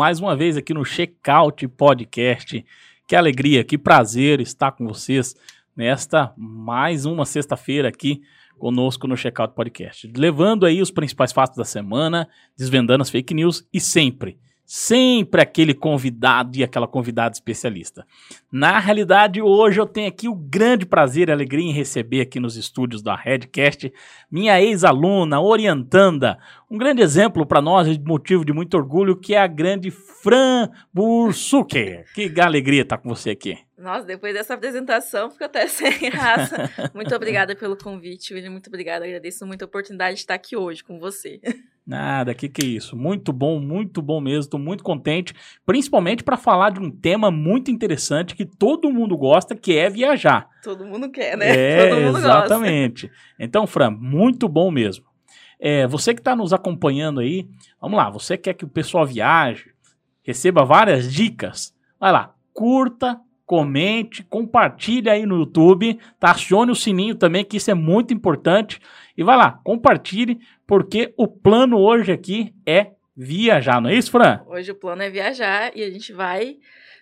mais uma vez aqui no Checkout Podcast. Que alegria, que prazer estar com vocês nesta mais uma sexta-feira aqui conosco no Checkout Podcast. Levando aí os principais fatos da semana, desvendando as fake news e sempre sempre aquele convidado e aquela convidada especialista. Na realidade, hoje eu tenho aqui o grande prazer e alegria em receber aqui nos estúdios da Redcast minha ex-aluna, orientanda, um grande exemplo para nós, motivo de muito orgulho, que é a grande Fran Bursuker. Que alegria estar com você aqui. Nossa, depois dessa apresentação, fico até sem raça. Muito obrigada pelo convite, William. Muito obrigada. Agradeço muito a oportunidade de estar aqui hoje com você. Nada, que que é isso? Muito bom, muito bom mesmo. Estou muito contente, principalmente para falar de um tema muito interessante que todo mundo gosta, que é viajar. Todo mundo quer, né? É, todo mundo exatamente. Gosta. Então, Fran, muito bom mesmo. É, você que está nos acompanhando aí, vamos lá. Você quer que o pessoal viaje, receba várias dicas? Vai lá, curta, comente, compartilhe aí no YouTube, tá? Acione o sininho também, que isso é muito importante. E vai lá, compartilhe, porque o plano hoje aqui é viajar, não é isso, Fran? Hoje o plano é viajar e a gente vai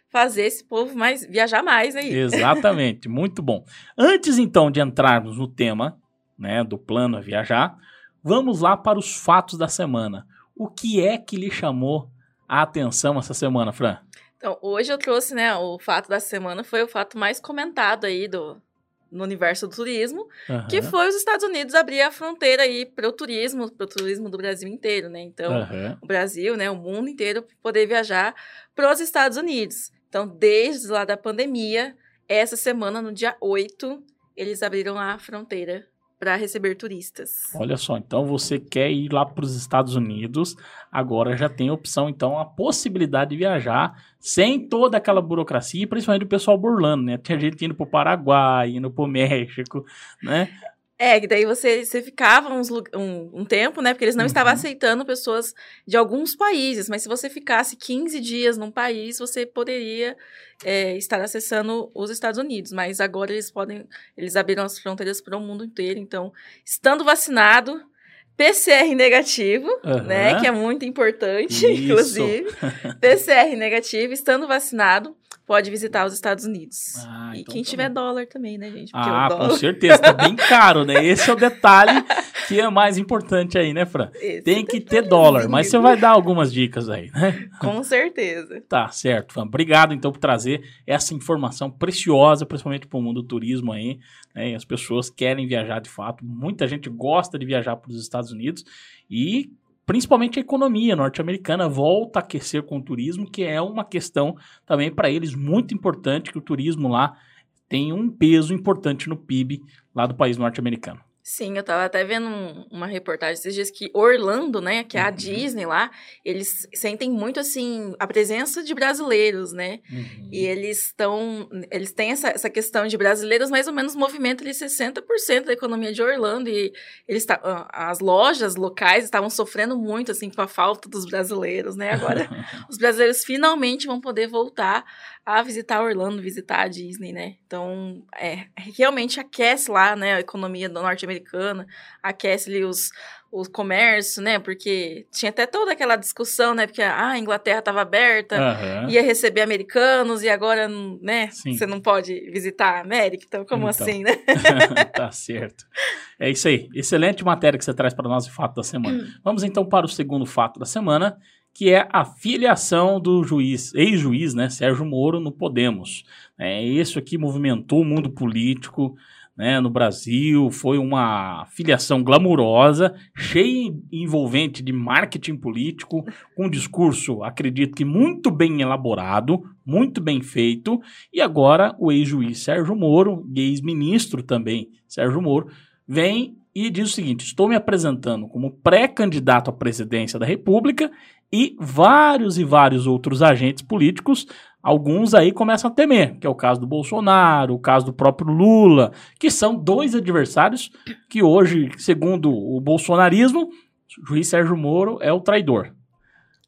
fazer esse povo mais viajar mais aí. Exatamente, muito bom. Antes então de entrarmos no tema, né, do plano é viajar, vamos lá para os fatos da semana. O que é que lhe chamou a atenção essa semana, Fran? Então, hoje eu trouxe, né, o fato da semana foi o fato mais comentado aí do, no universo do turismo, uhum. que foi os Estados Unidos abrir a fronteira aí para o turismo, para o turismo do Brasil inteiro, né? Então, uhum. o Brasil, né, o mundo inteiro poder viajar para os Estados Unidos. Então, desde lá da pandemia, essa semana, no dia 8, eles abriram a fronteira para receber turistas. Olha só, então você quer ir lá para os Estados Unidos, agora já tem a opção, então, a possibilidade de viajar sem toda aquela burocracia, principalmente o pessoal burlando, né? Tinha gente indo para o Paraguai, indo para o México, né? É, que daí você, você ficava uns, um, um tempo, né? Porque eles não uhum. estavam aceitando pessoas de alguns países, mas se você ficasse 15 dias num país, você poderia é, estar acessando os Estados Unidos. Mas agora eles podem, eles abriram as fronteiras para o mundo inteiro. Então, estando vacinado, PCR negativo, uhum. né? Que é muito importante, Isso. inclusive. PCR negativo, estando vacinado, pode visitar os Estados Unidos. Ah, e então quem tá tiver bom. dólar também, né, gente? Porque ah, com certeza, tá bem caro, né? Esse é o detalhe que é mais importante aí, né, Fran? Esse Tem que ter dólar, mas você vai dar algumas dicas aí, né? Com certeza. Tá, certo, Fran. Obrigado, então, por trazer essa informação preciosa, principalmente para o mundo do turismo aí, né? As pessoas querem viajar de fato, muita gente gosta de viajar para os Estados Unidos e principalmente a economia norte-americana volta a aquecer com o turismo, que é uma questão também para eles muito importante, que o turismo lá tem um peso importante no PIB lá do país norte-americano. Sim, eu tava até vendo um, uma reportagem esses dias que Orlando, né, que é a uhum. Disney lá, eles sentem muito, assim, a presença de brasileiros, né? Uhum. E eles estão, eles têm essa, essa questão de brasileiros, mais ou menos movimenta ali 60% da economia de Orlando e eles as lojas locais estavam sofrendo muito, assim, com a falta dos brasileiros, né? Agora, os brasileiros finalmente vão poder voltar a visitar Orlando, visitar a Disney, né? Então, é, realmente aquece lá, né, a economia norte-americana, aquece ali os, o comércio, né? Porque tinha até toda aquela discussão, né? Porque ah, a Inglaterra estava aberta, uhum. ia receber americanos e agora, né? Sim. Você não pode visitar a América, então como então. assim, né? tá certo. É isso aí. Excelente matéria que você traz para nós o fato da semana. Hum. Vamos então para o segundo fato da semana, que é a filiação do juiz, ex-juiz, né, Sérgio Moro, no Podemos. É, isso aqui movimentou o mundo político né, no Brasil, foi uma filiação glamurosa, cheia e envolvente de marketing político, com um discurso, acredito que muito bem elaborado, muito bem feito, e agora o ex-juiz Sérgio Moro, ex-ministro também Sérgio Moro, vem e diz o seguinte: estou me apresentando como pré-candidato à presidência da República e vários e vários outros agentes políticos, alguns aí começam a temer, que é o caso do Bolsonaro, o caso do próprio Lula, que são dois adversários que hoje, segundo o bolsonarismo, o juiz Sérgio Moro é o traidor.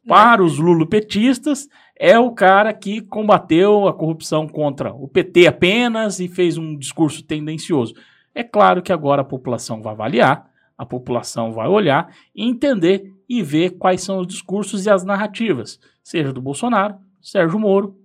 Para os lulopetistas, é o cara que combateu a corrupção contra o PT apenas e fez um discurso tendencioso. É claro que agora a população vai avaliar, a população vai olhar entender e ver quais são os discursos e as narrativas. seja do Bolsonaro, Sérgio Moro,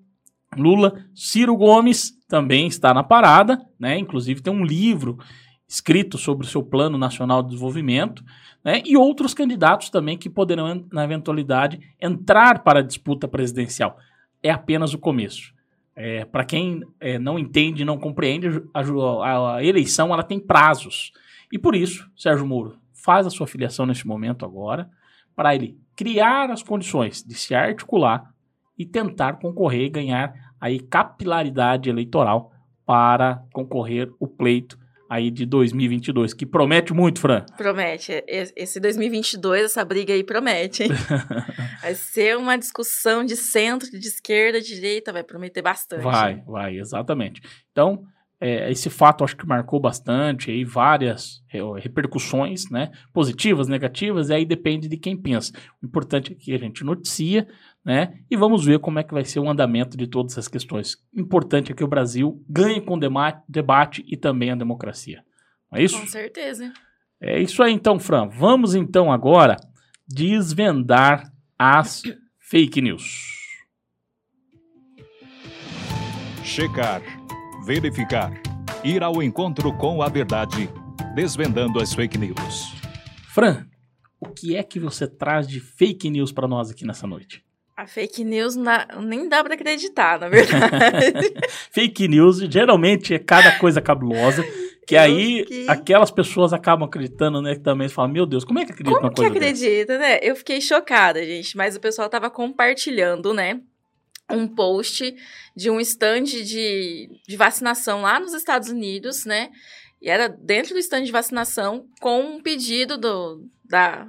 Lula, Ciro Gomes também está na parada, né? Inclusive tem um livro escrito sobre o seu Plano Nacional de Desenvolvimento, né? E outros candidatos também que poderão, na eventualidade, entrar para a disputa presidencial. É apenas o começo. É, para quem é, não entende, não compreende, a, a, a, eleição ela tem prazos. E por isso, Sérgio Moro faz a sua filiação nesse momento agora, para ele criar as condições de se articular e tentar concorrer e ganhar aí capilaridade eleitoral para concorrer o pleito aí de 2022, que promete muito, Fran. Promete. Esse 2022, essa briga aí promete, hein? vai ser uma discussão de centro, de esquerda, de direita, vai prometer bastante. Vai, vai, exatamente. Então, é, esse fato acho que marcou bastante aí várias é, repercussões, né? Positivas, negativas, e aí depende de quem pensa. O importante é que a gente noticia, né? E vamos ver como é que vai ser o andamento de todas essas questões. O importante é que o Brasil ganhe com o debate e também a democracia. Não é isso? Com certeza. É isso aí então, Fran. Vamos então agora desvendar as fake news. Checar, verificar, ir ao encontro com a verdade, desvendando as fake news. Fran, o que é que você traz de fake news para nós aqui nessa noite? A fake news na, nem dá para acreditar, na verdade. fake news geralmente é cada coisa cabulosa. Que aí fiquei... aquelas pessoas acabam acreditando, né? Que também falam, meu Deus, como é que acredita como uma coisa que acredita, dessa? né? Eu fiquei chocada, gente. Mas o pessoal tava compartilhando, né? Um post de um stand de, de vacinação lá nos Estados Unidos, né? E era dentro do stand de vacinação com um pedido do, da,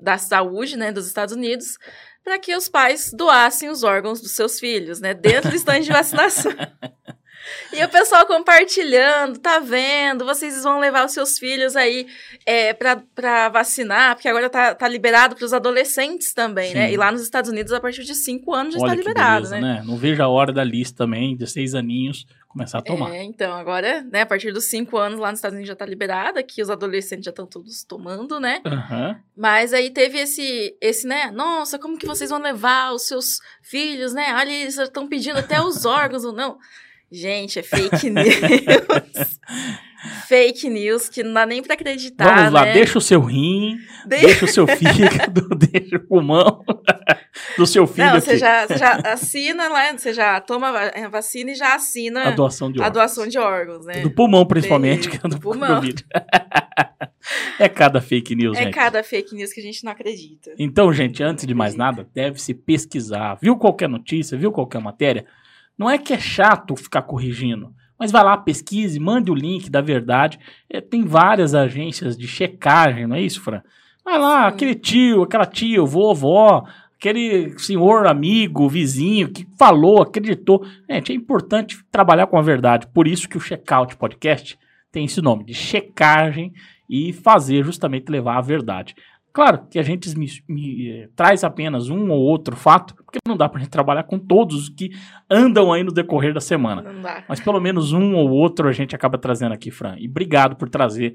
da saúde, né, dos Estados Unidos, para que os pais doassem os órgãos dos seus filhos, né? Dentro do estande de vacinação. E o pessoal compartilhando, tá vendo? Vocês vão levar os seus filhos aí é, para vacinar, porque agora tá, tá liberado para os adolescentes também, Sim. né? E lá nos Estados Unidos, a partir de 5 anos já Olha está liberado, beleza, né? né? Não vejo a hora da lista também, de 6 aninhos, começar a tomar. É, então, agora, né, a partir dos 5 anos lá nos Estados Unidos já tá liberado, aqui os adolescentes já estão todos tomando, né? Uhum. Mas aí teve esse, esse, né? Nossa, como que vocês vão levar os seus filhos, né? Olha, eles estão pedindo até os órgãos ou não. Gente, é fake news. fake news que não dá nem pra acreditar. Vamos lá, né? deixa o seu rim, de... deixa o seu fígado, deixa o pulmão do seu filho. Não, você já, você já, assina lá, você já toma a vacina e já assina a doação de órgãos. Doação de órgãos, né? Do pulmão, principalmente, que é do, do pulmão. é cada fake news, É gente. cada fake news que a gente não acredita. Então, gente, antes de mais nada, deve-se pesquisar. Viu qualquer notícia, viu qualquer matéria? Não é que é chato ficar corrigindo, mas vai lá, pesquise, mande o link da verdade. É, tem várias agências de checagem, não é isso, Fran? Vai lá, Sim. aquele tio, aquela tia, vovó, aquele senhor amigo, vizinho que falou, acreditou. Gente, é importante trabalhar com a verdade. Por isso que o Checkout Podcast tem esse nome, de checagem e fazer justamente levar a verdade. Claro que a gente me, me, eh, traz apenas um ou outro fato, porque não dá para a gente trabalhar com todos os que andam aí no decorrer da semana. Não dá. Mas pelo menos um ou outro a gente acaba trazendo aqui, Fran. E obrigado por trazer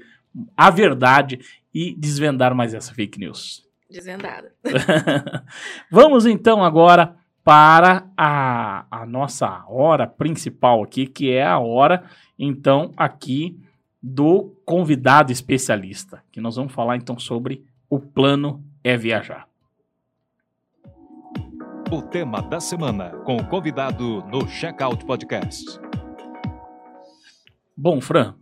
a verdade e desvendar mais essa fake news. Desvendada. Vamos então agora para a, a nossa hora principal aqui, que é a hora, então, aqui do convidado especialista, que nós vamos falar então sobre o plano é viajar. O tema da semana com o convidado no Checkout Podcast. Bom, Fran,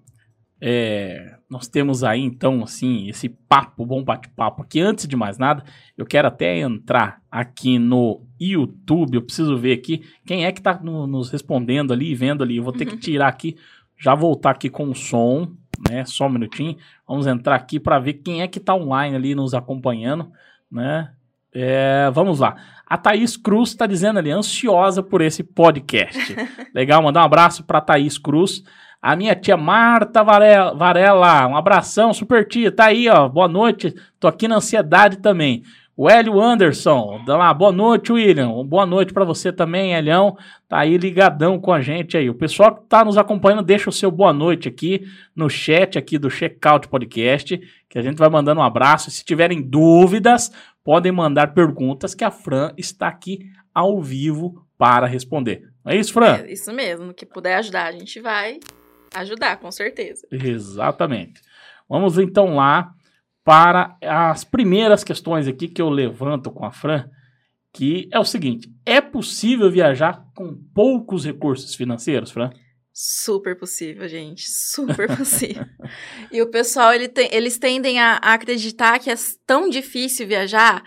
é, nós temos aí então assim esse papo, bom bate-papo aqui. Antes de mais nada, eu quero até entrar aqui no YouTube. Eu preciso ver aqui quem é que está no, nos respondendo ali, vendo ali. Eu vou ter uhum. que tirar aqui, já voltar aqui com o som né? Só um minutinho. Vamos entrar aqui para ver quem é que está online ali nos acompanhando, né? É, vamos lá. A Thaís Cruz está dizendo ali, ansiosa por esse podcast. Legal, mandar um abraço para Thaís Cruz. A minha tia Marta Varela, um abração, super tia, tá aí, ó, boa noite, tô aqui na ansiedade também. O Hélio Anderson, dá lá, boa noite, William. Boa noite para você também, Elião. Tá aí ligadão com a gente aí. O pessoal que tá nos acompanhando, deixa o seu boa noite aqui no chat aqui do Checkout Podcast, que a gente vai mandando um abraço. Se tiverem dúvidas, podem mandar perguntas que a Fran está aqui ao vivo para responder. Não é isso, Fran? É isso mesmo. Que puder ajudar, a gente vai ajudar, com certeza. Exatamente. Vamos então lá para as primeiras questões aqui que eu levanto com a Fran, que é o seguinte: é possível viajar com poucos recursos financeiros, Fran? Super possível, gente. Super possível. e o pessoal, ele tem, eles tendem a, a acreditar que é tão difícil viajar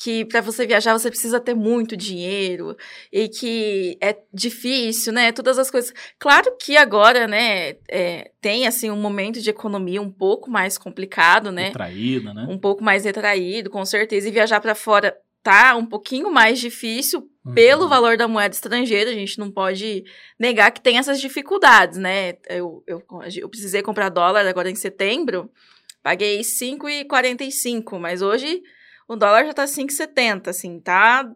que para você viajar você precisa ter muito dinheiro e que é difícil, né? Todas as coisas. Claro que agora, né, é, tem assim um momento de economia um pouco mais complicado, né? Retraído, né? Um pouco mais retraído, com certeza. E viajar para fora tá um pouquinho mais difícil uhum. pelo valor da moeda estrangeira. A gente não pode negar que tem essas dificuldades, né? Eu, eu, eu precisei comprar dólar agora em setembro, paguei 5,45, mas hoje o dólar já tá 5,70, assim, tá.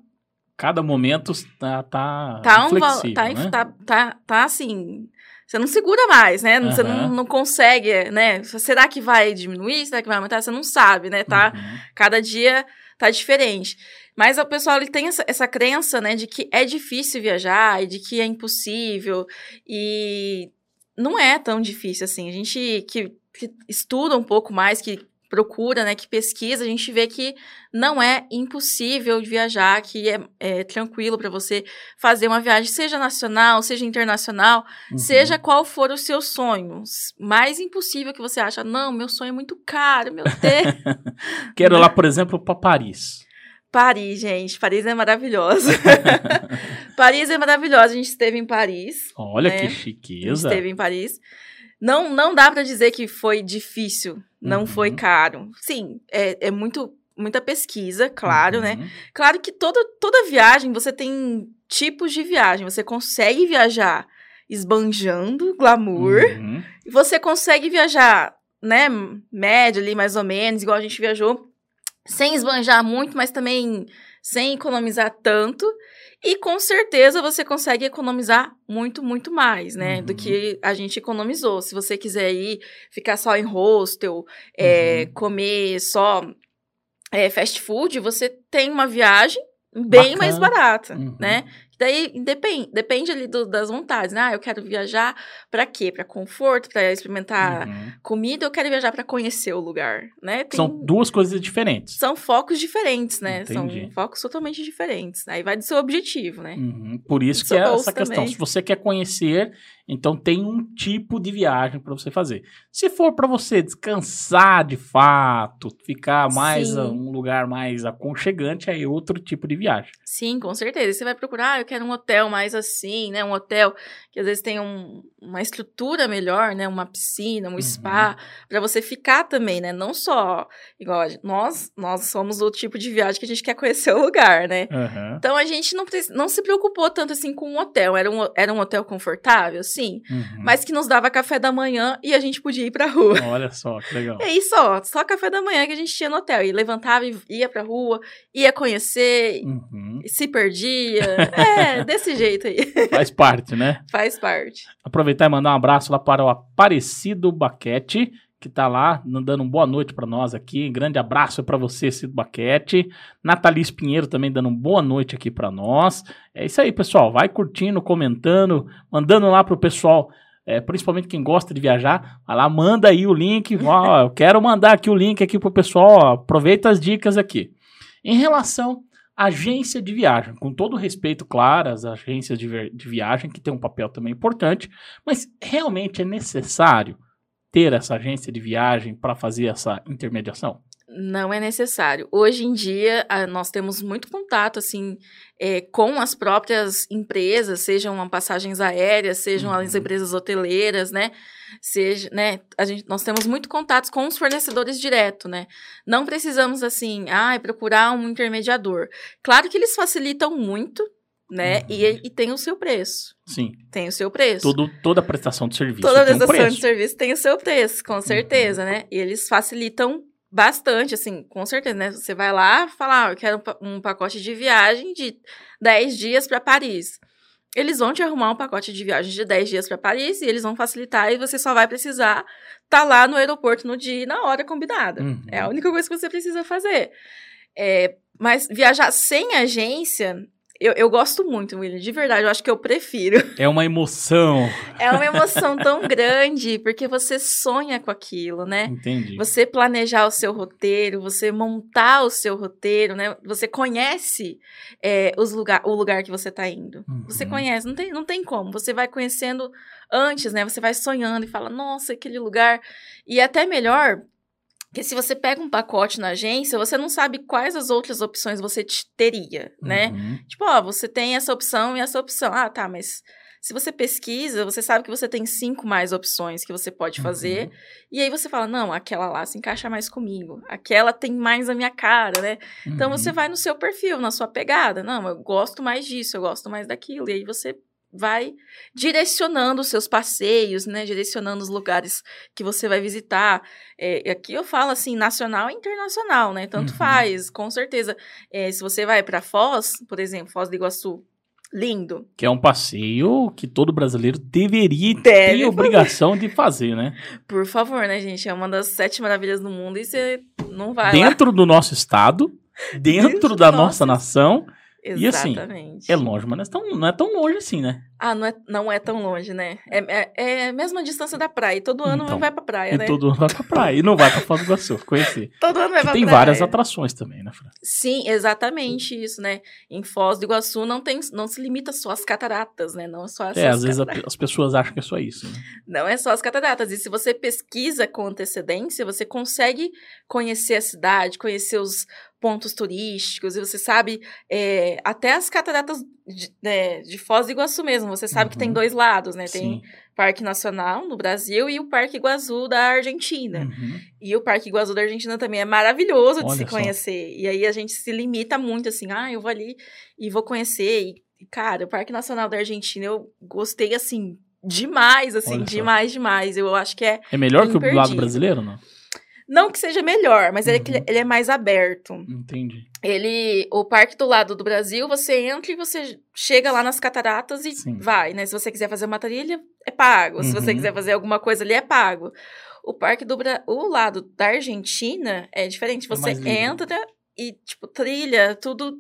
Cada momento tá. Tá, tá, um, tá, né? tá, tá, tá assim. Você não segura mais, né? Uhum. Você não, não consegue, né? Será que vai diminuir? Será que vai aumentar? Você não sabe, né? Tá, uhum. Cada dia tá diferente. Mas o pessoal ele tem essa, essa crença, né, de que é difícil viajar e de que é impossível. E não é tão difícil assim. A gente que, que estuda um pouco mais, que procura, né, que pesquisa, a gente vê que não é impossível viajar, que é, é tranquilo para você fazer uma viagem, seja nacional, seja internacional, uhum. seja qual for o seu sonho. Mais impossível que você acha, não, meu sonho é muito caro, meu Deus. Quero lá, por exemplo, para Paris. Paris, gente. Paris é maravilhosa. Paris é maravilhosa. A gente esteve em Paris. Olha né? que chiqueza. A gente esteve em Paris. Não, não dá para dizer que foi difícil, não uhum. foi caro. Sim, é, é muito muita pesquisa, claro, né? uhum. né? Claro que toda, toda viagem você tem tipos de viagem. Você consegue viajar esbanjando glamour, uhum. e você consegue viajar, né, média ali, mais ou menos, igual a gente viajou, sem esbanjar muito, mas também sem economizar tanto. E com certeza você consegue economizar muito, muito mais, né? Uhum. Do que a gente economizou. Se você quiser ir ficar só em hostel, é, uhum. comer só é, fast food, você tem uma viagem bem Bacana. mais barata, uhum. né? Daí depende, depende ali do, das vontades, né? Ah, eu quero viajar para quê? Para conforto, para experimentar uhum. comida, eu quero viajar para conhecer o lugar, né? Tem, são duas coisas diferentes. São focos diferentes, né? Entendi. São focos totalmente diferentes. Aí vai do seu objetivo, né? Uhum. Por isso que é essa questão. Também. Se você quer conhecer então tem um tipo de viagem para você fazer. Se for para você descansar de fato, ficar mais Sim. um lugar mais aconchegante, aí é outro tipo de viagem. Sim, com certeza. Você vai procurar, ah, eu quero um hotel mais assim, né? Um hotel que às vezes tem um, uma estrutura melhor, né? Uma piscina, um uhum. spa, para você ficar também, né? Não só igual nós, nós somos o tipo de viagem que a gente quer conhecer o lugar, né? Uhum. Então a gente não, não se preocupou tanto assim com um hotel. Era um, era um hotel confortável, sim, uhum. mas que nos dava café da manhã e a gente podia ir pra rua. Olha só, que legal. É isso, ó, só café da manhã que a gente tinha no hotel. E levantava e ia pra rua, ia conhecer, uhum. se perdia. é, desse jeito aí. Faz parte, né? Faz parte. Aproveitar e mandar um abraço lá para o Aparecido Baquete, que está lá dando uma boa noite para nós aqui. Grande abraço para você, Cido Baquete. Nathalie Pinheiro também dando uma boa noite aqui para nós. É isso aí, pessoal. Vai curtindo, comentando, mandando lá pro pessoal. É, principalmente quem gosta de viajar, vai lá, manda aí o link. Ó, eu quero mandar aqui o link aqui pro pessoal. Ó, aproveita as dicas aqui. Em relação à agência de viagem, com todo respeito, claro, as agências de, de viagem, que tem um papel também importante, mas realmente é necessário ter essa agência de viagem para fazer essa intermediação? Não é necessário. Hoje em dia, nós temos muito contato, assim, é, com as próprias empresas, sejam passagens aéreas, sejam uhum. as empresas hoteleiras, né? Seja, né? A gente, nós temos muito contatos com os fornecedores direto, né? Não precisamos, assim, ah, procurar um intermediador. Claro que eles facilitam muito, né? Uhum. E, e tem o seu preço. Sim. Tem o seu preço. Todo, toda prestação de serviço. Toda prestação um de serviço tem o seu preço, com certeza, uhum. né? E eles facilitam bastante, assim, com certeza, né? Você vai lá falar, ah, eu quero um pacote de viagem de 10 dias para Paris. Eles vão te arrumar um pacote de viagem de 10 dias para Paris e eles vão facilitar e você só vai precisar estar tá lá no aeroporto no dia e na hora combinada. Uhum. É a única coisa que você precisa fazer. É, mas viajar sem agência eu, eu gosto muito, William, de verdade, eu acho que eu prefiro. É uma emoção. É uma emoção tão grande, porque você sonha com aquilo, né? Entendi. Você planejar o seu roteiro, você montar o seu roteiro, né? Você conhece é, os lugar, o lugar que você está indo. Uhum. Você conhece, não tem, não tem como. Você vai conhecendo antes, né? Você vai sonhando e fala, nossa, aquele lugar. E até melhor porque se você pega um pacote na agência, você não sabe quais as outras opções você teria, né? Uhum. Tipo, ó, você tem essa opção e essa opção. Ah, tá, mas se você pesquisa, você sabe que você tem cinco mais opções que você pode fazer. Uhum. E aí você fala, não, aquela lá se encaixa mais comigo. Aquela tem mais a minha cara, né? Uhum. Então você uhum. vai no seu perfil, na sua pegada. Não, eu gosto mais disso, eu gosto mais daquilo. E aí você vai direcionando os seus passeios, né? Direcionando os lugares que você vai visitar. É, aqui eu falo assim, nacional e internacional, né? Tanto uhum. faz, com certeza. É, se você vai para Foz, por exemplo, Foz do Iguaçu, lindo. Que é um passeio que todo brasileiro deveria Deve ter fazer. obrigação de fazer, né? Por favor, né, gente? É uma das sete maravilhas do mundo e você não vai Dentro lá. do nosso estado, dentro, dentro da nossa nação Exatamente. E assim, é longe, mas não é, tão, não é tão longe assim, né? Ah, não é, não é tão longe, né? É, é, é a mesma distância da praia. E todo ano então, vai pra praia, né? todo ano vai pra praia. E não vai pra Foz do Iguaçu, conhecer. todo ano vai pra tem praia. várias atrações também, né, Fran? Sim, exatamente isso, né? Em Foz do Iguaçu não, tem, não se limita só às cataratas, né? Não só É, às vezes a, as pessoas acham que é só isso. Né? Não é só as cataratas. E se você pesquisa com antecedência, você consegue conhecer a cidade, conhecer os pontos turísticos, e você sabe é, até as cataratas de, né, de Foz do Iguaçu mesmo, você sabe uhum. que tem uhum. dois lados, né? Tem Sim. Parque Nacional no Brasil e o Parque Iguaçu da Argentina. Uhum. E o Parque Iguaçu da Argentina também é maravilhoso de Olha se conhecer. Só. E aí a gente se limita muito assim, ah, eu vou ali e vou conhecer. E, cara, o Parque Nacional da Argentina eu gostei assim demais, assim, Olha demais, só. demais. Eu acho que é É melhor que o lado brasileiro, não? Não que seja melhor, mas uhum. ele, ele é mais aberto. Entendi. Ele, o parque do lado do Brasil, você entra e você chega lá nas cataratas e Sim. vai, né? Se você quiser fazer uma trilha, é pago. Uhum. Se você uhum. quiser fazer alguma coisa ali, é pago. O parque do o lado da Argentina é diferente. É você é entra e, tipo, trilha, tudo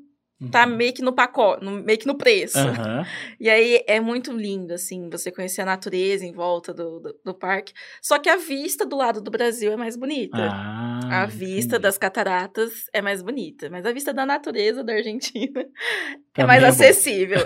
tá uhum. meio que no pacote, no, meio que no preço. Uhum. E aí é muito lindo, assim, você conhecer a natureza em volta do, do, do, parque. Só que a vista do lado do Brasil é mais bonita. Ah, a vista entendi. das cataratas é mais bonita. Mas a vista da natureza da Argentina é mais é acessível.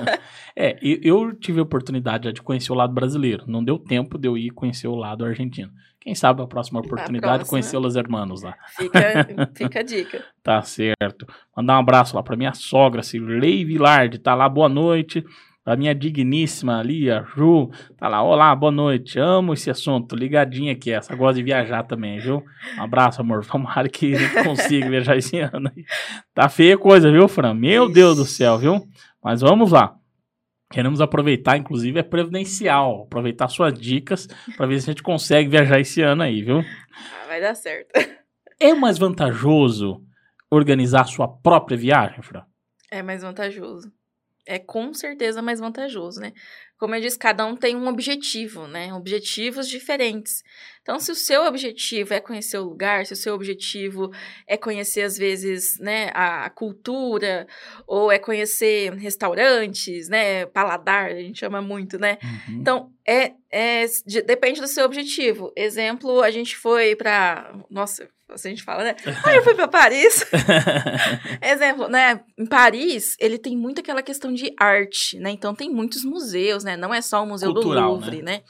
é, eu tive a oportunidade de conhecer o lado brasileiro. Não deu tempo de eu ir conhecer o lado argentino. Quem sabe a próxima oportunidade conhecer os hermanos lá. Fica, fica a dica. tá certo. Mandar um abraço lá para minha sogra, Cirlei Vilard, tá lá, boa noite. A minha digníssima ali, a Ju, tá lá, olá, boa noite, amo esse assunto, ligadinha aqui, essa gosta de viajar também, viu? Um abraço, amor, tomara que consiga viajar esse ano aí. Tá feia coisa, viu, Fran? Meu Ixi. Deus do céu, viu? Mas vamos lá. Queremos aproveitar, inclusive, é previdencial. Aproveitar suas dicas para ver se a gente consegue viajar esse ano aí, viu? Ah, vai dar certo. É mais vantajoso organizar sua própria viagem, Fran? É mais vantajoso. É com certeza mais vantajoso, né? Como eu disse, cada um tem um objetivo, né? Objetivos diferentes. Então, se o seu objetivo é conhecer o lugar, se o seu objetivo é conhecer, às vezes, né, a, cultura, ou é conhecer restaurantes, né, paladar, a gente chama muito, né? Uhum. Então, é, é, de, depende do seu objetivo. Exemplo, a gente foi para Nossa, assim a gente fala, né? Ah, eu fui para Paris. Exemplo, né? Em Paris, ele tem muito aquela questão de arte, né? Então, tem muitos museus, né? Não é só o Museu Cultural, do Louvre, né? né?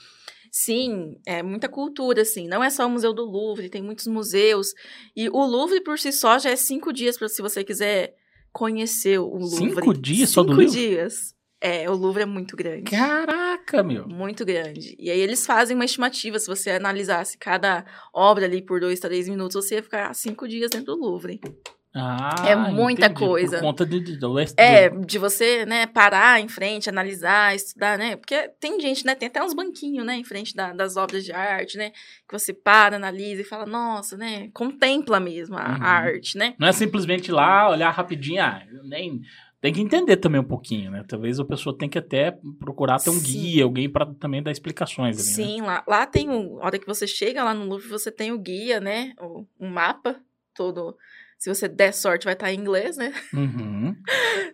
Sim, é muita cultura, assim. Não é só o Museu do Louvre, tem muitos museus. E o Louvre por si só já é cinco dias para se você quiser conhecer o Louvre. Cinco dias cinco só do Louvre? Cinco dias. É, o Louvre é muito grande. Caraca, meu! Muito grande. E aí eles fazem uma estimativa, se você analisasse cada obra ali por dois, três minutos, você ia ficar cinco dias dentro do Louvre. Ah, É muita entendi. coisa. Por conta de, de, do, É, de você, né, parar em frente, analisar, estudar, né? Porque tem gente, né, tem até uns banquinhos, né, em frente da- das obras de arte, né? Que você para, analisa e fala, nossa, né? Contempla mesmo a, a Uhum. arte, né? Não é simplesmente lá, olhar rapidinho, ah, nem... Tem que entender também um pouquinho, né? Talvez a pessoa tenha que até procurar ter um Sim. guia, alguém para também dar explicações ali, né? Sim, lá, lá tem o. A hora que você chega lá no Louvre, você tem o guia, né? O, um mapa todo. Se você der sorte, vai estar em inglês, né? Uhum.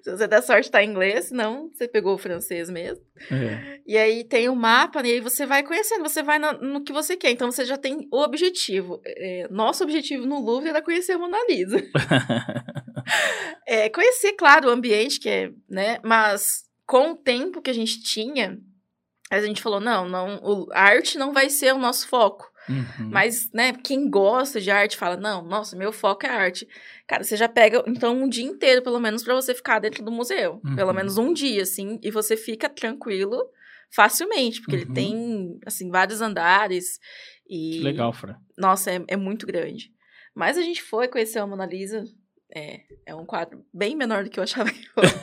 Se você der sorte, tá em inglês, senão você pegou o francês mesmo. É. E aí tem o mapa, né, e aí você vai conhecendo, você vai na- no, que você quer. Então você já tem o objetivo. É, nosso objetivo no Louvre era conhecer a Mona Lisa. É, conhecer, claro, o ambiente, que é, né? Mas com o tempo que a gente tinha, a gente falou, não, não, o- a arte não vai ser o nosso foco. Uhum. Mas, né, quem gosta de arte fala, não, nossa, meu foco é arte. Cara, você já pega, então, um dia inteiro, pelo menos, pra você ficar dentro do museu. Uhum. Pelo menos um dia, assim, e você fica tranquilo facilmente, porque Uhum. ele tem, assim, vários andares. E, Que legal, Fran. Nossa, é, é muito grande. Mas a gente foi conhecer a Mona Lisa. É, é um quadro bem menor do que eu achava que fosse.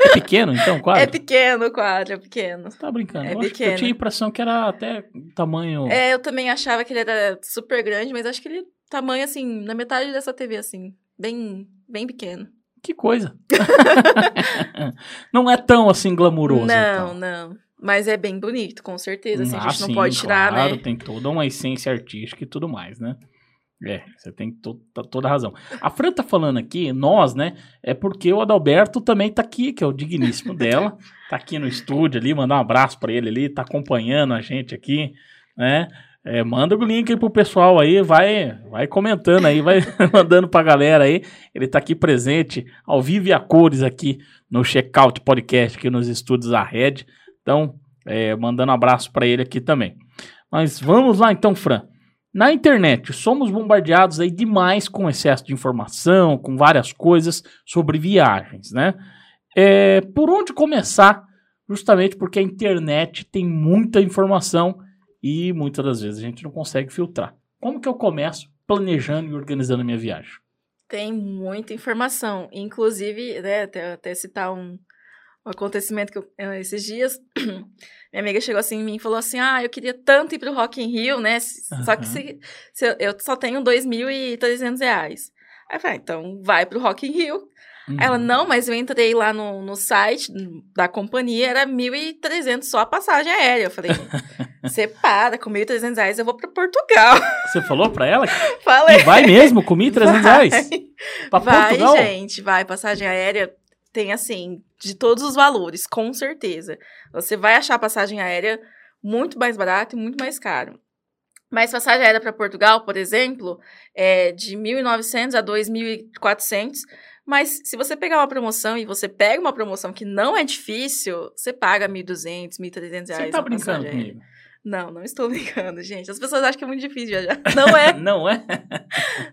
É pequeno, então, quase? É pequeno o quadro, é pequeno. Tá brincando. é eu, que eu pequeno. tinha a impressão que era até tamanho... É, eu também achava que ele era super grande, mas acho que ele tamanho assim, na metade dessa TV assim, bem, bem pequeno. Que coisa. não é tão assim glamuroso. não, então. não. Mas é bem bonito, com certeza. Assim, a Ah, gente não sim, pode tirar, claro, né? tem toda uma essência artística e tudo mais, né? É, você tem to to- toda a razão. A Fran tá falando aqui, nós, né? É porque o Adalberto também tá aqui, que é o digníssimo dela. Tá aqui no estúdio ali, mandar um abraço pra ele ali, tá acompanhando a gente aqui, né? É, manda o link aí pro pessoal aí, vai, vai comentando aí, vai mandando pra galera aí. Ele tá aqui presente, ao vivo e a cores aqui no Checkout Podcast, aqui nos estúdios da Red. Então, é, mandando um abraço pra ele aqui também. Mas vamos lá então, Fran. Na internet, somos bombardeados aí demais com excesso de informação, com várias coisas sobre viagens, né? É, por onde começar? Justamente porque a internet tem muita informação e muitas das vezes a gente não consegue filtrar. Como que eu começo planejando e organizando a minha viagem? Tem muita informação. Inclusive, né, até, até citar um, um acontecimento que eu, eh, esses dias, minha amiga chegou assim em mim e falou assim: Ah, eu queria tanto ir pro Rock in Rio, né? Só que se, se eu, só tenho 2.300 reais. Aí eu falei, ah, então vai pro Rock in Rio. Ela, Uhum. não, mas eu entrei lá no, no site da companhia, era 1.300 só a passagem aérea. Eu falei, você para, com 1.300 reais eu vou pra Portugal. Você falou pra ela? Falei. E vai mesmo com 1.300 reais? Pra Vai, Portugal? gente, vai. Passagem aérea tem, assim, de todos os valores, com certeza. Você vai achar passagem aérea muito mais barato e muito mais caro. Mas passagem aérea para Portugal, por exemplo, é de 1.900 a 2.400. Mas se você pegar uma promoção e você pega uma promoção que não é difícil, você paga 1.200, 1.300 reais. Você tá na brincando comigo? Não, não estou brincando, gente. As pessoas acham que é muito difícil viajar. Não é, Não é?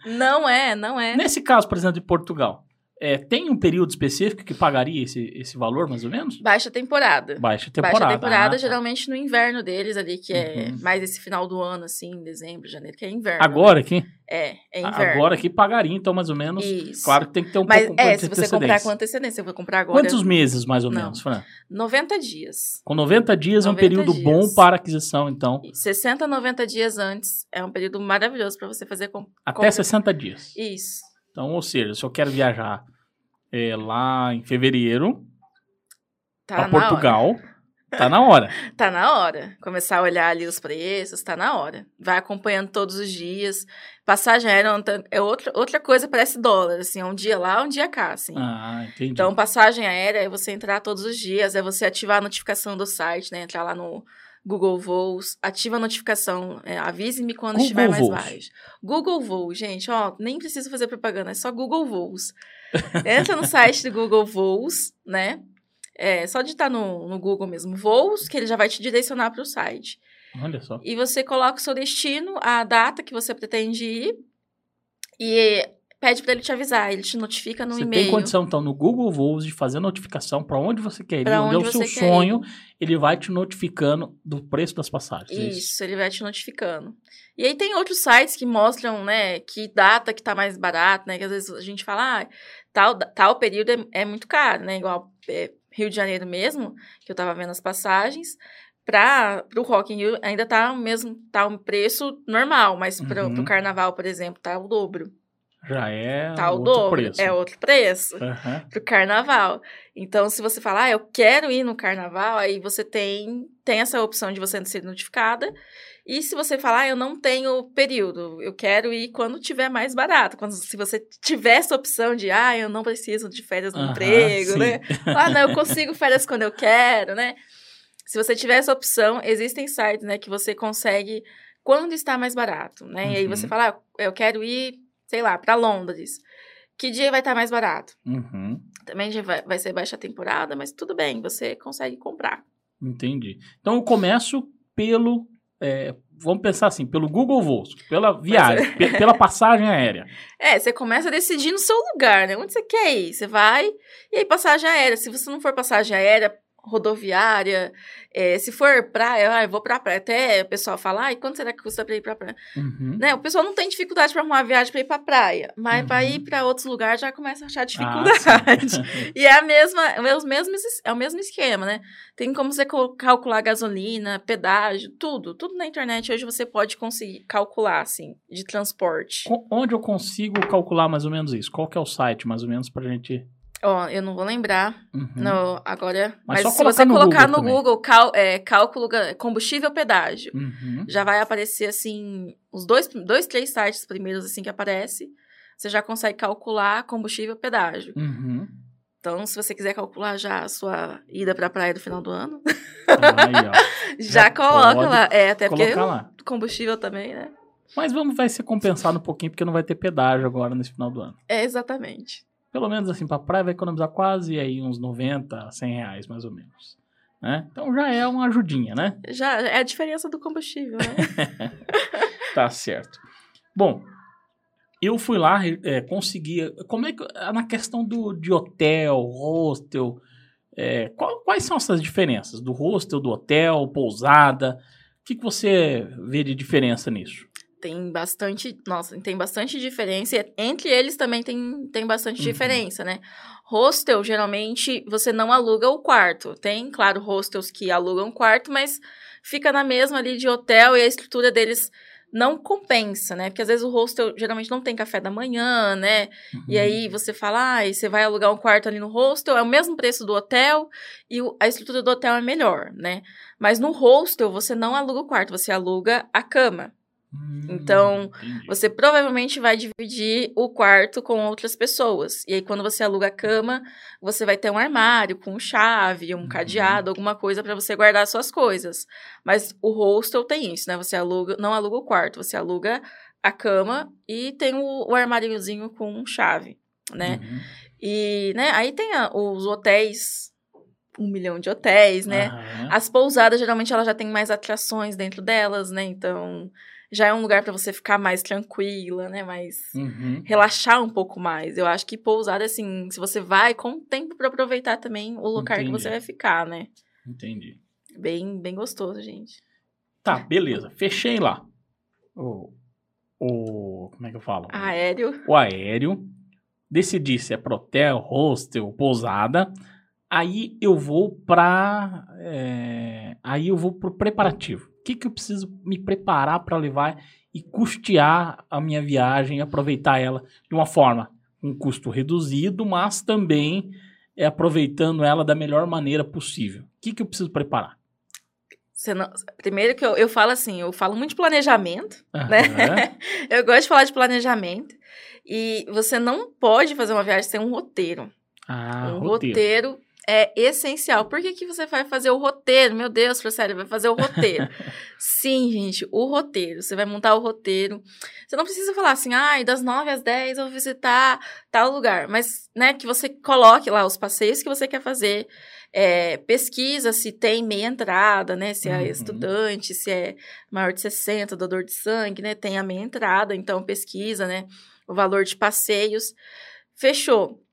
não é, não é. Nesse caso, por exemplo, de Portugal, é, tem um período específico que pagaria esse, esse valor, mais ou menos? Baixa temporada. Baixa temporada. Baixa temporada, ah, tá. geralmente no inverno deles ali, que é Uhum. mais esse final do ano, assim, dezembro, janeiro, que é inverno. Agora aqui? É, é inverno. Agora aqui pagaria, então, mais ou menos. Isso. Claro que tem que ter um Mas pouco é, de se você comprar com antecedência, eu vou comprar agora Quantos meses, mais ou Não. menos, Fran? 90 dias. Com 90 dias é um 90 período dias. bom para aquisição, então. E 60 a 90 dias antes é um período maravilhoso para você fazer com Até compra- 60 dias. Isso. Então, ou seja, se eu quero viajar é, lá em fevereiro Tá para Portugal, hora. tá na hora. Tá na hora. Começar a olhar ali os preços, tá na hora. Vai acompanhando todos os dias. Passagem aérea é tan- é outra, outra coisa, parece dólar, assim, é um dia lá, um dia cá, assim. Ah, entendi. Então, passagem aérea é você entrar todos os dias, é você ativar a notificação do site, né? Entrar lá no Google Voos, ativa a notificação, é, avise-me quando Google estiver mais Voos. baixo. Google Voos, gente, ó, nem precisa fazer propaganda, é só Google Voos. Entra no site do Google Voos, né? É só digitar no, no Google mesmo, voos, que ele já vai te direcionar para o site. Olha só. E você coloca o seu destino, a data que você pretende ir. E pede para ele te avisar, ele te notifica no você e-mail. tem condição, então, no Google Voos de fazer notificação para onde você quer ir, onde é o seu você quer sonho, ele vai te notificando do preço das passagens. é Isso, ele vai te notificando. E aí tem outros sites que mostram, né, que data que tá mais barato, né, que às vezes a gente fala, ah, tal, tal período é, é muito caro, né, igual é, Rio de Janeiro mesmo, que eu tava vendo as passagens, para o Rock in Rio ainda tá o mesmo, tá um preço normal, mas Uhum. pro Carnaval, por exemplo, tá o dobro. Já é Tá outro dobro, preço. é outro preço Aham. pro carnaval. Então, se você falar, ah, eu quero ir no carnaval, aí você tem, tem essa opção de você ser notificada. E se você falar, ah, eu não tenho período, eu quero ir quando tiver mais barato. Quando, se você tiver essa opção de, ah, eu não preciso de férias no Aham, emprego, sim. né? Ah, não, eu consigo férias quando eu quero, né? Se você tiver essa opção, existem sites, né, que você consegue quando está mais barato, né? E aí você Uhum. fala, ah, eu quero ir, sei lá, para Londres. Que dia vai estar mais barato? Uhum. Também já vai, vai ser baixa temporada, mas tudo bem, você consegue comprar. Entendi. Então eu começo pelo. é, vamos pensar assim, pelo Google Voos, pela viagem, pe- pela passagem aérea. É, você começa a decidir no seu lugar, né? Onde você quer ir? Você vai, e aí passagem aérea. Se você não for passagem aérea, rodoviária, é, se for praia, ah, eu vou pra praia. Até o pessoal fala, ai, quanto será que custa pra ir pra praia? Uhum. Né? O pessoal não tem dificuldade pra arrumar viagem pra ir pra praia, mas pra Uhum. ir pra outros lugares já começa a achar Ah, dificuldade. sim. E é a mesma, é os mesmos, é o mesmo esquema, né? Tem como você calcular gasolina, pedágio, tudo, tudo na internet hoje você pode conseguir calcular assim, de transporte. Onde eu consigo calcular mais ou menos isso? Qual que é o site, mais ou menos, pra gente. Ó, eu não vou lembrar Uhum. no, agora, Mas mas, se você no colocar Google no também. Google cal- é, cálculo combustível pedágio, Uhum. já vai aparecer assim, os dois, dois, três sites primeiros assim que aparece, você já consegue calcular combustível pedágio. Uhum. Então, se você quiser calcular já a sua ida pra praia do final do ano, Aí, já, Já coloca lá. É, até porque lá. combustível também, né? Mas vamos, vai ser compensado um pouquinho, porque não vai ter pedágio agora nesse final do ano. É, exatamente. Pelo menos assim, pra praia vai economizar quase aí uns 90, 100 reais, mais ou menos. Né? Então já é uma ajudinha, né? Já é a diferença do combustível, né? Tá certo. Bom, eu fui lá, é, consegui. Como é que. Na questão do, de hotel, hostel, é, qual- quais são essas diferenças? Do hostel, do hotel, pousada? O que, que você vê de diferença nisso? Tem bastante, nossa, tem bastante diferença. E entre eles também tem, tem bastante Uhum. diferença, né? Hostel, geralmente, você não aluga o quarto. Tem, claro, hostels que alugam quarto, mas fica na mesma ali de hotel e a estrutura deles não compensa, né? Porque às vezes o hostel geralmente não tem café da manhã, né? E Uhum. aí você fala, ah, e você vai alugar um quarto ali no hostel, é o mesmo preço do hotel e a estrutura do hotel é melhor, né? Mas no hostel você não aluga o quarto, você aluga a cama. Hum, Então, entendi. Você provavelmente vai dividir o quarto com outras pessoas. E aí, quando você aluga a cama, você vai ter um armário com chave, um Uhum. cadeado, alguma coisa para você guardar as suas coisas. Mas o hostel tem isso, né? Você aluga, não aluga o quarto, você aluga a cama e tem o, o armáriozinho com chave, né? Uhum. E, né, aí tem a- os hotéis, um milhão de hotéis, né? Aham. As pousadas, geralmente, elas já têm mais atrações dentro delas, né? Então, já é um lugar para você ficar mais tranquila, né? Mais Uhum. relaxar um pouco mais. Eu acho que pousada, assim, se você vai com tempo para aproveitar também o lugar que Entendi. você vai ficar, né? Entendi. Bem, bem gostoso, gente. Tá, beleza. Fechei lá. O, o. Como é que eu falo? Aéreo. O aéreo. Decidi se é pro hotel, hostel, pousada. Aí eu vou pra. é, Aí eu vou pro preparativo. O que, que eu preciso me preparar para levar e custear a minha viagem, aproveitar ela de uma forma com um custo reduzido, mas também é aproveitando ela da melhor maneira possível. O que, que eu preciso preparar? Não- Primeiro que eu, eu falo assim, eu falo muito de planejamento, né? Aham. eu gosto de falar de planejamento. E você não pode fazer uma viagem sem um roteiro. Ah, um roteiro. roteiro. É essencial. Por que, que você vai fazer o roteiro? Meu Deus, Francélia, vai fazer o roteiro. Sim, gente, o roteiro. Você vai montar o roteiro. Você não precisa falar assim, ai, das 9 às 10 eu vou visitar tal lugar. Mas, né, que você coloque lá os passeios que você quer fazer. É, pesquisa se tem meia entrada, né? Se é Uhum. estudante, se é maior de 60, doador de sangue, né? Tem a meia entrada, então pesquisa, né? o valor de passeios. Fechou.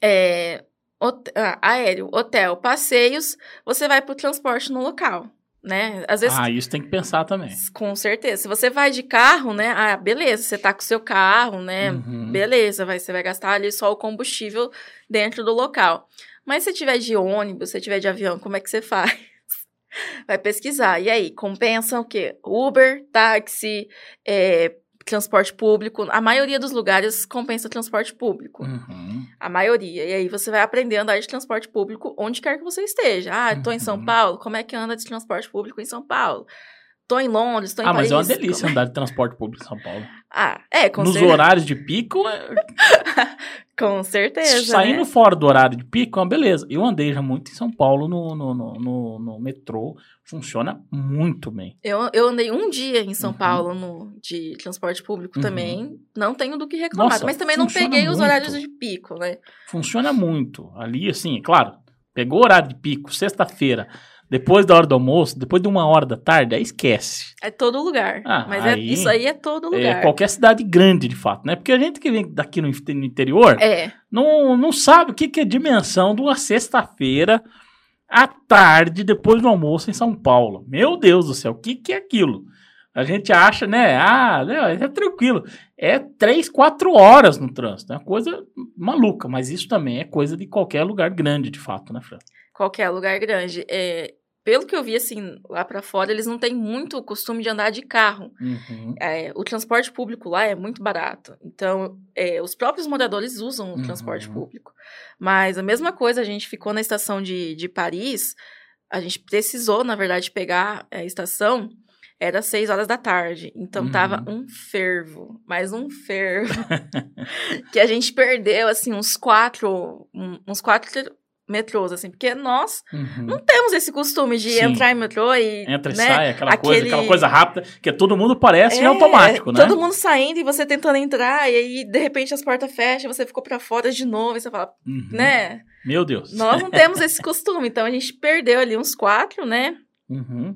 É, hot- ah, aéreo, hotel, passeios, você vai pro transporte no local, né? Às vezes Ah, isso tem que pensar também. com certeza. Se você vai de carro, né? Ah, beleza, você tá com o seu carro, né? Uhum. Beleza, vai, você vai gastar ali só o combustível dentro do local. Mas se tiver de ônibus, se tiver de avião, como é que você faz? Vai pesquisar. E aí, compensa o quê? Uber, táxi, é, transporte público. A maioria dos lugares compensa transporte público. Uhum. A maioria. E aí você vai aprender a andar de transporte público onde quer que você esteja. Ah, tô em São Uhum. Paulo. Como é que anda de transporte público em São Paulo? Tô em Londres, tô em Ah, mas Paris. é uma delícia Como- andar de transporte público em São Paulo. Ah, é, com, Nos cer- horários de pico, é- com certeza. saindo né? fora do horário de pico, é uma beleza. Eu andei já muito em São Paulo no, no, no, no- no metrô. Funciona muito bem. Eu, eu andei um dia em São Uhum. Paulo no, de transporte público Uhum. também. Não tenho do que reclamar. Nossa, mas também não peguei os muito. horários de pico, né? Funciona muito. Ali, assim, é claro, pegou o horário de pico, sexta-feira, depois da hora do almoço, depois de uma hora da tarde, aí esquece. É todo lugar. Ah, mas é, aí- isso aí é todo É, lugar. qualquer cidade grande, de fato, né? Porque a gente que vem daqui no, no interior É, não, não sabe o que, que é dimensão de uma sexta-feira à tarde, depois do almoço em São Paulo. Meu Deus do céu, o que, que é aquilo? A gente acha, né? Ah, né, é tranquilo. É três, quatro horas no trânsito. É uma coisa maluca, mas isso também é coisa de qualquer lugar grande, de fato, né, Fran? qualquer lugar grande. É, pelo que eu vi, assim, lá pra fora, eles não têm muito o costume de andar de carro. Uhum. É, o transporte público lá é muito barato. Então, é, os próprios moradores usam o Uhum. transporte público. Mas a mesma coisa, a gente ficou na estação de, de Paris, a gente precisou, na verdade, pegar a estação, era seis horas da tarde. Então, Uhum. tava um fervo, mais um fervo. que a gente perdeu, assim, uns quatro, uns quatro metrôs, assim, porque nós Uhum. não temos esse costume de Sim. entrar em metrô e. Entra e né, sai, aquela coisa, aquele- aquela coisa rápida, que todo mundo parece é, automático, né? Todo mundo saindo e você tentando entrar, e aí, de repente, as portas fecham, você ficou pra fora de novo, e você fala, Uhum. né? Meu Deus. Nós não temos esse costume, então a gente perdeu ali uns quatro, né? Uhum.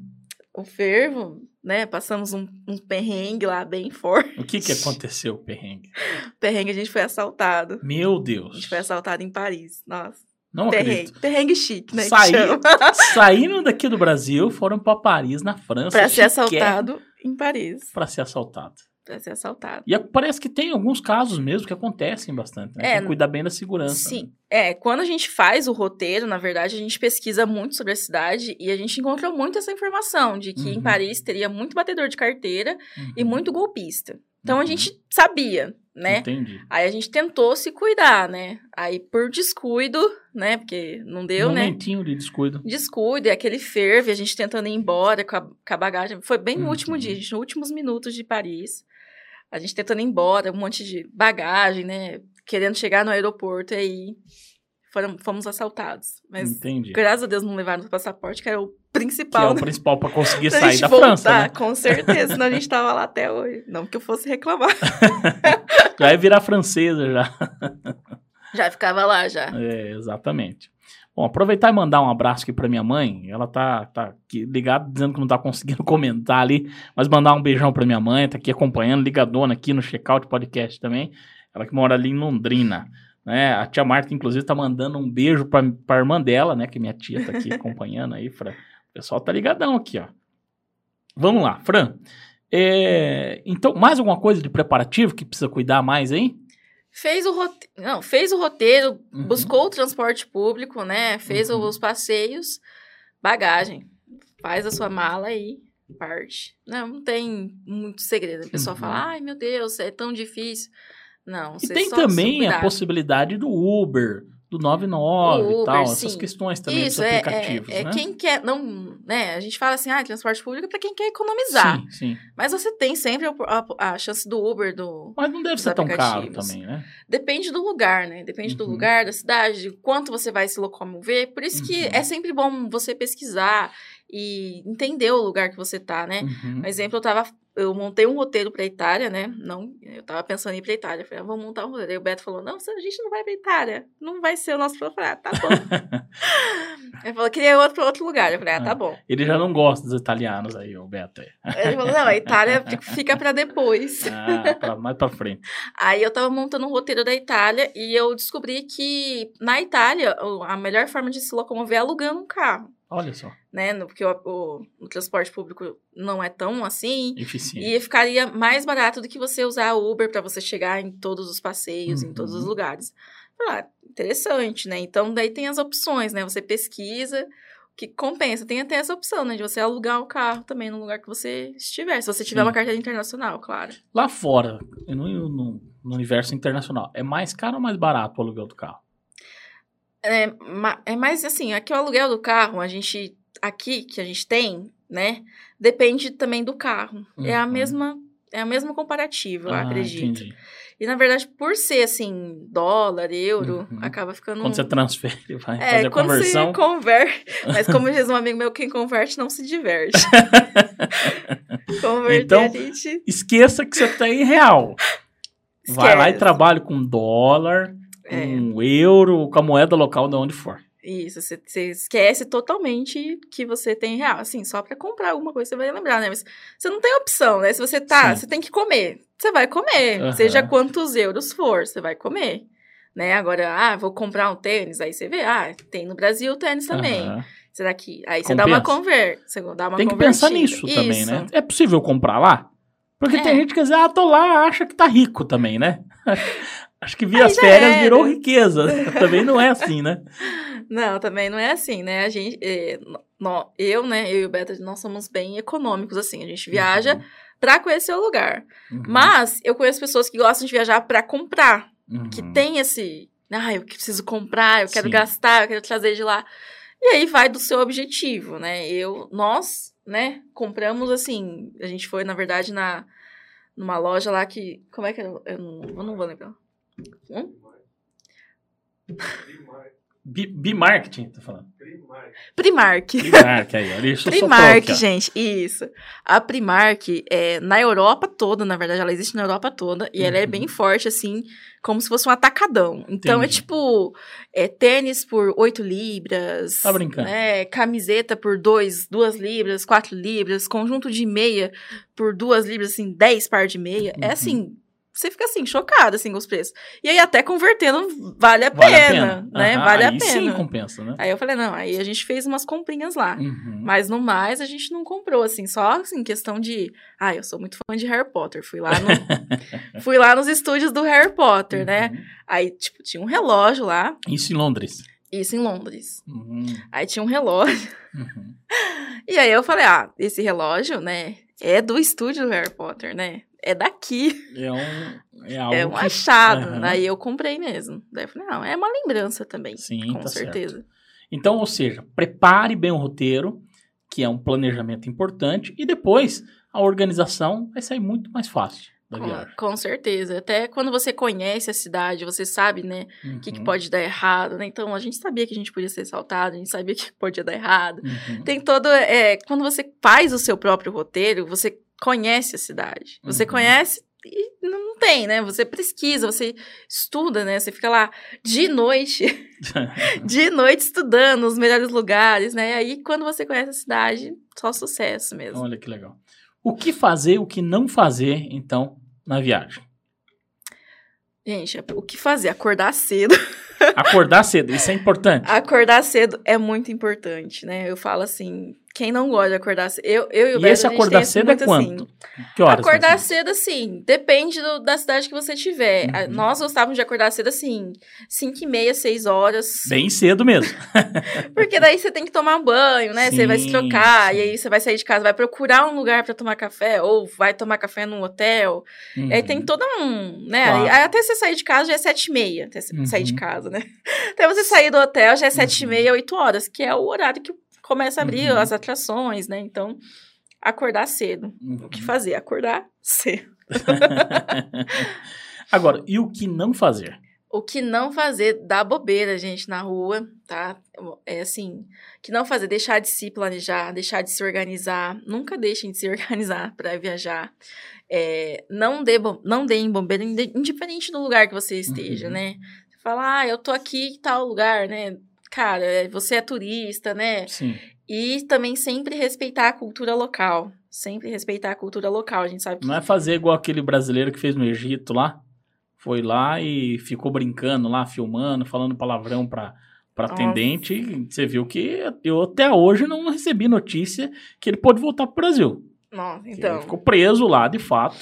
O fervo, né? Passamos um, um perrengue lá bem forte. O que que aconteceu, perrengue? Perrengue, a gente foi assaltado. Meu A Deus. gente foi assaltado em Paris. Nossa. Não perrengue. acredito. Perrengue chique, né? Saí, saíram daqui do Brasil, foram pra Paris, na França. Pra ser assaltado em Paris. Pra ser assaltado. Pra ser assaltado. E parece que tem alguns casos mesmo que acontecem bastante. Né? É, Tem que cuidar bem da segurança. Sim. né? É, quando a gente faz o roteiro, na verdade, a gente pesquisa muito sobre a cidade e a gente encontrou muito essa informação de que Uhum. em Paris teria muito batedor de carteira e Uhum. muito golpista. Então a Uhum. gente sabia, né? Entendi. Aí a gente tentou se cuidar, né? Aí por descuido, né? Porque não deu, né? Momentinho de descuido. Descuido, e aquele ferve, a gente tentando ir embora com a, com a bagagem. Foi bem no Uhum. último dia, nos últimos minutos de Paris. A gente tentando ir embora, um monte de bagagem, né? Querendo chegar no aeroporto e aí foram, fomos assaltados. Mas Entendi. graças a Deus não levaram o passaporte, que era o Que é principal. o principal pra conseguir sair da voltar, França, né? Com certeza, senão a gente tava lá até hoje. Não que eu fosse reclamar. Já ia virar francesa já. Já ficava lá, já. É, exatamente. Bom, aproveitar e mandar um abraço aqui pra minha mãe. Ela tá, tá ligada, dizendo que não tá conseguindo comentar ali, mas mandar um beijão pra minha mãe, tá aqui acompanhando, ligadona aqui no Checkout Podcast também. Ela que mora ali em Londrina. Né? A tia Marta, inclusive, tá mandando um beijo pra, pra irmã dela, né? Que minha tia tá aqui acompanhando aí. Fran. O pessoal tá ligadão aqui, ó. Vamos lá, Fran. É, então, mais alguma coisa de preparativo que precisa cuidar mais aí? Fez o roteiro. Não, fez o roteiro, Uhum. buscou o transporte público, né? Fez Uhum. os passeios, bagagem. Faz a sua mala aí, parte. Não, não tem muito segredo. O pessoal Uhum. fala, ai meu Deus, é tão difícil. Não, E você tem também a possibilidade do Uber, do 99 O e tal, essas sim. questões também Isso, dos é, aplicativos, é, é né? quem quer, não, né? A gente fala assim, ah, transporte público é pra quem quer economizar. Sim, sim. Mas você tem sempre a, a- a chance do Uber, do, Mas não deve ser tão caro também, né? Depende do lugar, né? Depende do Uhum. lugar, da cidade, de quanto você vai se locomover. Por isso que Uhum. é sempre bom você pesquisar e entender o lugar que você tá, né? Uhum. Um exemplo, eu tava eu montei um roteiro pra Itália, né? Não, eu tava pensando em ir pra Itália. Eu falei, ah, vamos montar um roteiro. Aí o Beto falou, não, a gente não vai pra Itália. Não vai ser o nosso falei, ah, tá bom. Ele falou, queria outro pra outro lugar. Eu falei, ah, tá bom. Ele já não gosta dos italianos aí, o Beto. Ele falou, não, a Itália fica pra depois. Ah, pra, mais pra frente. Aí eu tava montando um roteiro da Itália e eu descobri que na Itália a melhor forma de se locomover é alugando um carro. Olha só. Né? Porque o, o, o transporte público não é tão assim. Eficiente. E ficaria mais barato do que você usar Uber para você chegar em todos os passeios, Uhum. em todos os lugares. Ah, interessante, né? Então, daí tem as opções, né? Você pesquisa o que compensa. Tem até essa opção, né? De você alugar o carro também no lugar que você estiver. Se você tiver Sim. uma carteira internacional, claro. Lá fora, no, no, no universo internacional, é mais caro ou mais barato o aluguel do carro? É, é mais assim, aqui o aluguel do carro, a gente. Aqui que a gente tem, né? Depende também do carro. É a Uhum. mesma. É a mesma comparativa, eu Ah, acredito. entendi. E na verdade, por ser assim, dólar, euro, Uhum. acaba ficando. Quando você transfere, vai é, fazer a quando conversão. você converte. Mas como diz um amigo meu, quem converte não se diverte. Converter Então, a gente. Esqueça que você tá em real. Vai lá e esquece. trabalha com dólar, É. com euro, com a moeda local de onde for. Isso, você, você esquece totalmente que você tem real. Assim, só pra comprar alguma coisa você vai lembrar, né? Mas você não tem opção, né? Se você tá, Sim. você tem que comer. Você vai comer. Aham. Seja quantos euros for, você vai comer. Né? Agora, ah, vou comprar um tênis. Aí você vê, ah, tem no Brasil tênis também. Aham. Será que. Aí você dá uma Compensa. conver. Você dá uma Tem que pensar nisso também, Isso. né? É possível comprar lá? Porque É. tem gente que diz, ah, tô lá, acha que tá rico também, né? Acho que via as férias era. virou riqueza. também não é assim, né? Não, também não é assim, né? A gente. eh, nó- eu, né? Eu e o Beto, nós somos bem econômicos, assim. A gente viaja pra conhecer o lugar. Uhum. Mas eu conheço pessoas que gostam de viajar pra comprar. Uhum. que tem esse. Ah, eu preciso comprar, eu quero Sim. gastar, eu quero trazer de lá. E aí vai do seu objetivo, né? Eu, nós, né, compramos assim. A gente foi, na verdade, na numa loja lá que. Como é que era? Eu não, eu não vou lembrar. Bi- Bimarketing, tá falando. Primark. Primark aí, olha isso. Primark, gente, isso. A Primark é na Europa toda, na verdade, ela existe na Europa toda e ela é Uhum. bem forte, assim, como se fosse um atacadão. Então é Entendi. tipo é, tênis por 8 libras. Tá brincando. né, camiseta por 2, 2 libras, 4 libras, conjunto de meia por 2 libras, assim, 10 par de meia. É Uhum. assim. Você fica assim, chocado assim com os preços. E aí, até convertendo, vale a Vale a pena, né? Aham, vale a pena. sim compensa, né? Aí eu falei, não, aí a gente fez umas comprinhas lá. Uhum. Mas no mais, a gente não comprou, assim, só assim, questão de. Ah, eu sou muito fã de Harry Potter. Fui lá, no, fui lá nos estúdios do Harry Potter, né? Uhum. Aí, tipo, tinha um relógio lá, Isso em Londres. isso em Londres. Uhum. Aí tinha um relógio. Uhum. E aí eu falei, ah, esse relógio, né? É do estúdio do Harry Potter, né? É daqui. É um, é algo É um que- achado. Aham. Aí eu comprei mesmo. Daí eu falei, não, é uma lembrança também. Sim, com tá certo. certeza. Então, ou seja, prepare bem o roteiro, que é um planejamento importante, e depois a organização vai sair muito mais fácil da Com, viagem. com certeza. Até quando você conhece a cidade, você sabe, né? o que, que Uhum. pode dar errado, né? Então a gente sabia que a gente podia ser assaltado, a gente sabia que podia dar errado. Uhum. Tem todo. É, quando você faz o seu próprio roteiro, você conhece a cidade. Você Uhum. conhece e não tem, né? Você pesquisa, você estuda, né? Você fica lá de noite, de noite estudando os melhores lugares, né? E aí, quando você conhece a cidade, só sucesso mesmo. Olha que legal. O que fazer, o que não fazer, então, na viagem? Gente, o que fazer? Acordar cedo. Acordar cedo, isso é importante. Acordar cedo é muito importante, né? Eu falo assim, quem não gosta de acordar cedo. Eu, eu e o E esse acordar cedo é assim, quanto? Que horas? Acordar cedo, assim, depende do- da cidade que você tiver. Uhum. Nós gostávamos de acordar cedo, assim, 5 e meia, 6 horas. Bem cedo mesmo. Porque daí você tem que tomar um banho, né? você vai se Sim, trocar, sim. e aí você vai sair de casa, vai procurar um lugar pra tomar café, ou vai tomar café num hotel. E aí tem Uhum. todo um, né? Claro. Aí até você sair de casa já é sete e meia, até você sair de Uhum. casa, né? Até você sair do hotel já é sete e Uhum. meia, oito horas, que é o horário que começa a abrir Uhum. as atrações, né? Então, acordar cedo. O que Uhum. fazer? Acordar cedo. Agora, e o que não fazer? O que não fazer dá bobeira, gente, na rua, tá? É assim, que não fazer, deixar de se planejar, deixar de se organizar. Nunca deixem de se organizar para viajar. É, não, dê, não deem bobeira, indiferente do lugar que você esteja, uhum. né? Você fala, ah, eu tô aqui em tal lugar, né? Cara, é, você é turista, né? Sim. E também sempre respeitar a cultura local. Sempre respeitar a cultura local. A gente sabe que. Não é fazer igual aquele brasileiro que fez no Egito lá. Foi lá e ficou brincando lá, filmando, falando palavrão pra, pra atendente. Você viu que eu até hoje não recebi notícia que ele pôde voltar pro Brasil. Nossa, então. Ele ficou preso lá, de fato,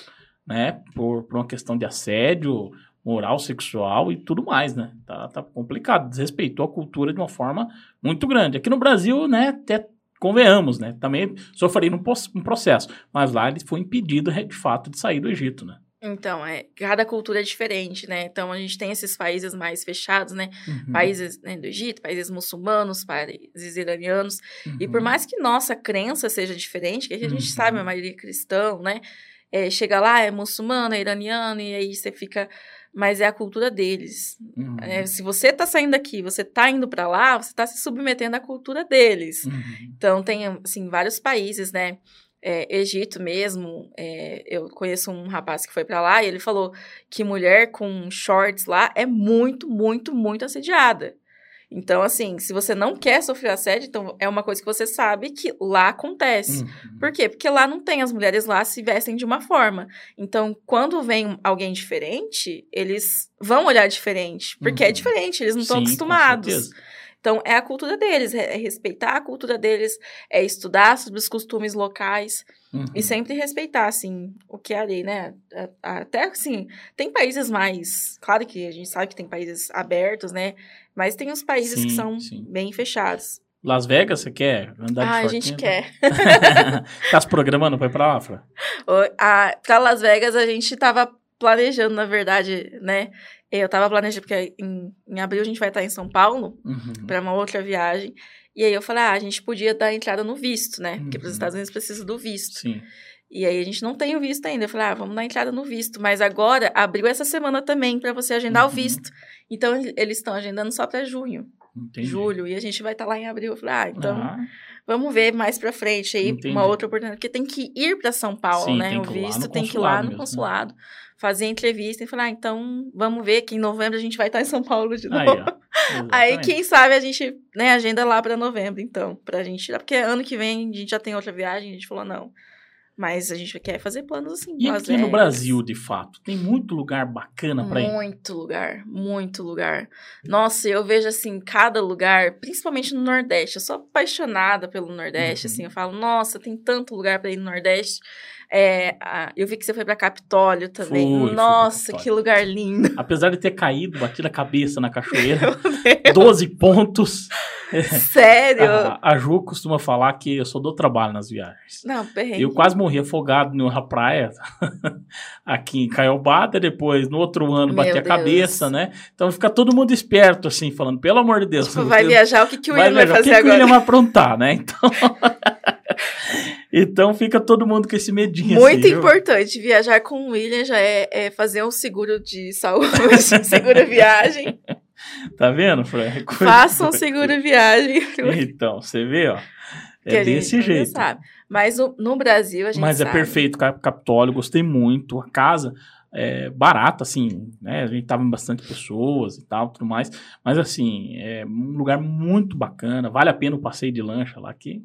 né? Por, por uma questão de assédio moral, sexual e tudo mais, né? Tá, tá complicado. Desrespeitou a cultura de uma forma muito grande. Aqui no Brasil, né, até convenhamos, né? Também sofreram um, um processo. Mas lá ele foi impedido, de fato, de sair do Egito, né? Então, é, cada cultura é diferente, né? Então, a gente tem esses países mais fechados, né? Uhum. Países né, do Egito, países muçulmanos, países iranianos. Uhum. E por uhum. mais que nossa crença seja diferente, que a gente uhum. sabe, a maioria é cristão, né? É, chega lá, é muçulmano, é iraniano, e aí você fica mas é a cultura deles. Uhum. É, se você está saindo daqui, você está indo para lá, você está se submetendo à cultura deles. Uhum. Então, tem, assim, vários países, né? É, Egito mesmo, é, eu conheço um rapaz que foi para lá e ele falou que mulher com shorts lá é muito, muito, muito assediada. Então, assim, se você não quer sofrer assédio, então é uma coisa que você sabe que lá acontece. Uhum. Por quê? Porque lá não tem, as mulheres lá se vestem de uma forma. Então, quando vem alguém diferente, eles vão olhar diferente. Porque é uhum. é diferente, eles não estão acostumados. Então, é a cultura deles, é, é respeitar a cultura deles, é estudar sobre os costumes locais uhum. e sempre respeitar, assim, o que é a lei, né? Até, assim, tem países mais... Claro que a gente sabe que tem países abertos, né? Mas tem os países sim, que são sim. bem fechados. Las Vegas, você quer andar ah, de Ah, a gente quer. tá se programando para ir pra lá, Fra? Para Las Vegas, a gente tava planejando, na verdade, né? Eu tava planejando, porque em, em abril a gente vai estar em São Paulo uhum. para uma outra viagem. E aí eu falei, ah, a gente podia dar entrada no visto, né? Porque para os uhum. Estados Unidos precisa do visto. Sim. E aí a gente não tem o visto ainda. Eu falei, ah, vamos dar entrada no visto. Mas agora abriu essa semana também para você agendar uhum. o visto. Então eles estão agendando só para junho. Entendi. Julho. E a gente vai estar tá lá em abril. Eu falei, ah, então. Ah. Vamos ver mais para frente aí, Entendi. uma outra oportunidade. Porque tem que ir para São Paulo, Sim, né? O visto tem que ir lá no mesmo. consulado fazer entrevista e falar, ah, então vamos ver que em novembro a gente vai estar em São Paulo de novo. Aí, Aí quem sabe a gente, né, agenda lá para novembro, então, pra gente tirar, porque ano que vem a gente já tem outra viagem, a gente falou, não. Mas a gente quer fazer planos assim. E aqui no Brasil, de fato, tem muito lugar bacana para ir? Muito lugar, muito lugar. Nossa, eu vejo assim, cada lugar, principalmente no Nordeste. Eu sou apaixonada pelo Nordeste, uhum. assim. Eu falo, nossa, tem tanto lugar para ir no Nordeste. É, eu vi que você foi para Capitólio também. Fui, Nossa, fui que lugar lindo. Apesar de ter caído, batido a cabeça na cachoeira, 12 pontos. Sério? A, a, Ju costuma falar que eu só dou trabalho nas viagens. Não, perrengue. Eu quase morri afogado numa praia aqui em Caiobata, depois no outro ano Meu bati a cabeça, né? Então fica todo mundo esperto, assim, falando, pelo amor de Deus. Tipo, vai viajar, o que, que o William vai, vai fazer o que agora? O que o William vai aprontar, né? Então... Então fica todo mundo com esse medinho. Muito assim, importante. Viu? Viajar com o William já é, é, fazer um seguro de saúde, seguro viagem. Tá vendo, Fran? Faça um seguro viagem. Então, você vê, ó. É desse jeito. Sabe. Mas no, no, Brasil a gente Mas é sabe. é perfeito, Capitólio, gostei muito. A casa é barata, assim, né? A gente tava em bastante pessoas e tal, tudo mais. Mas, assim, é um lugar muito bacana. Vale a pena o passeio de lancha lá, que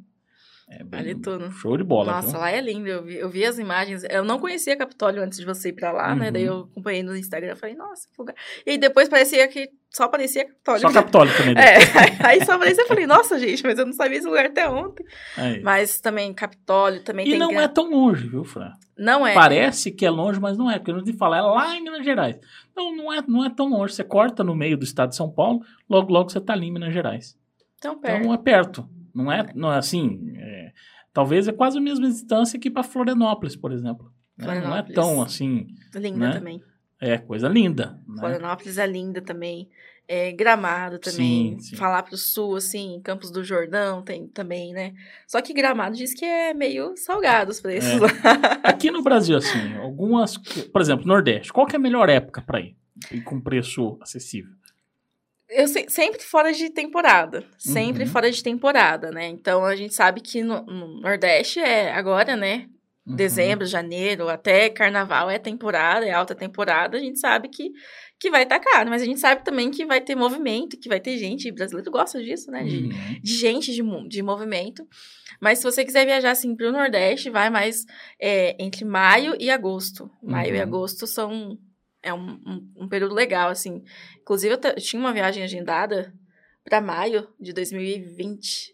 é bem vale tudo. Show de bola. Nossa, viu? lá é lindo. Eu vi, eu vi, as imagens. Eu não conhecia Capitólio antes de você ir pra lá, uhum. né? Daí eu uhum. acompanhei no Instagram. Falei, nossa, que lugar. E depois parecia que só parecia Capitólio. Só Capitólio também. Né? É, aí só parecia. Eu falei, nossa, gente, mas eu não sabia esse lugar até ontem. Aí. Mas também Capitólio também e tem. E não é tão longe, viu, Fran? Não é. Parece que é longe, mas não é. Porque eu não te falar, é lá em Minas Gerais. Não, não é, não é tão longe. Você corta no meio do estado de São Paulo, logo, logo você tá ali em Minas Gerais. Tão perto. Então é perto. Não é, não é assim. É, Talvez é quase a mesma distância que para Florianópolis, por exemplo. Né? Não é tão assim. Linda né? também. É, coisa linda. Né? Florianópolis é linda também. É, Gramado também. Sim, sim. Falar pro sul, assim, Campos do Jordão tem também, né? Só que Gramado diz que é meio salgado os preços é. lá. Aqui no Brasil, assim, algumas. Por exemplo, Nordeste. Qual que é a melhor época para ir? E com preço acessível. Eu se- sempre fora de temporada. Sempre Uhum. fora de temporada, né? Então a gente sabe que no, no Nordeste é agora, né? Uhum. Dezembro, janeiro, até carnaval é temporada, é alta temporada. A gente sabe que, que vai estar caro, mas a gente sabe também que vai ter movimento, que vai ter gente. e brasileiro gosta disso, né? De, Uhum. de gente, de, de movimento. Mas se você quiser viajar assim para o Nordeste, vai mais é, entre maio e agosto. Maio e Uhum. agosto são é um, um, um período legal, assim. Inclusive, eu, eu tinha uma viagem agendada para maio de 2020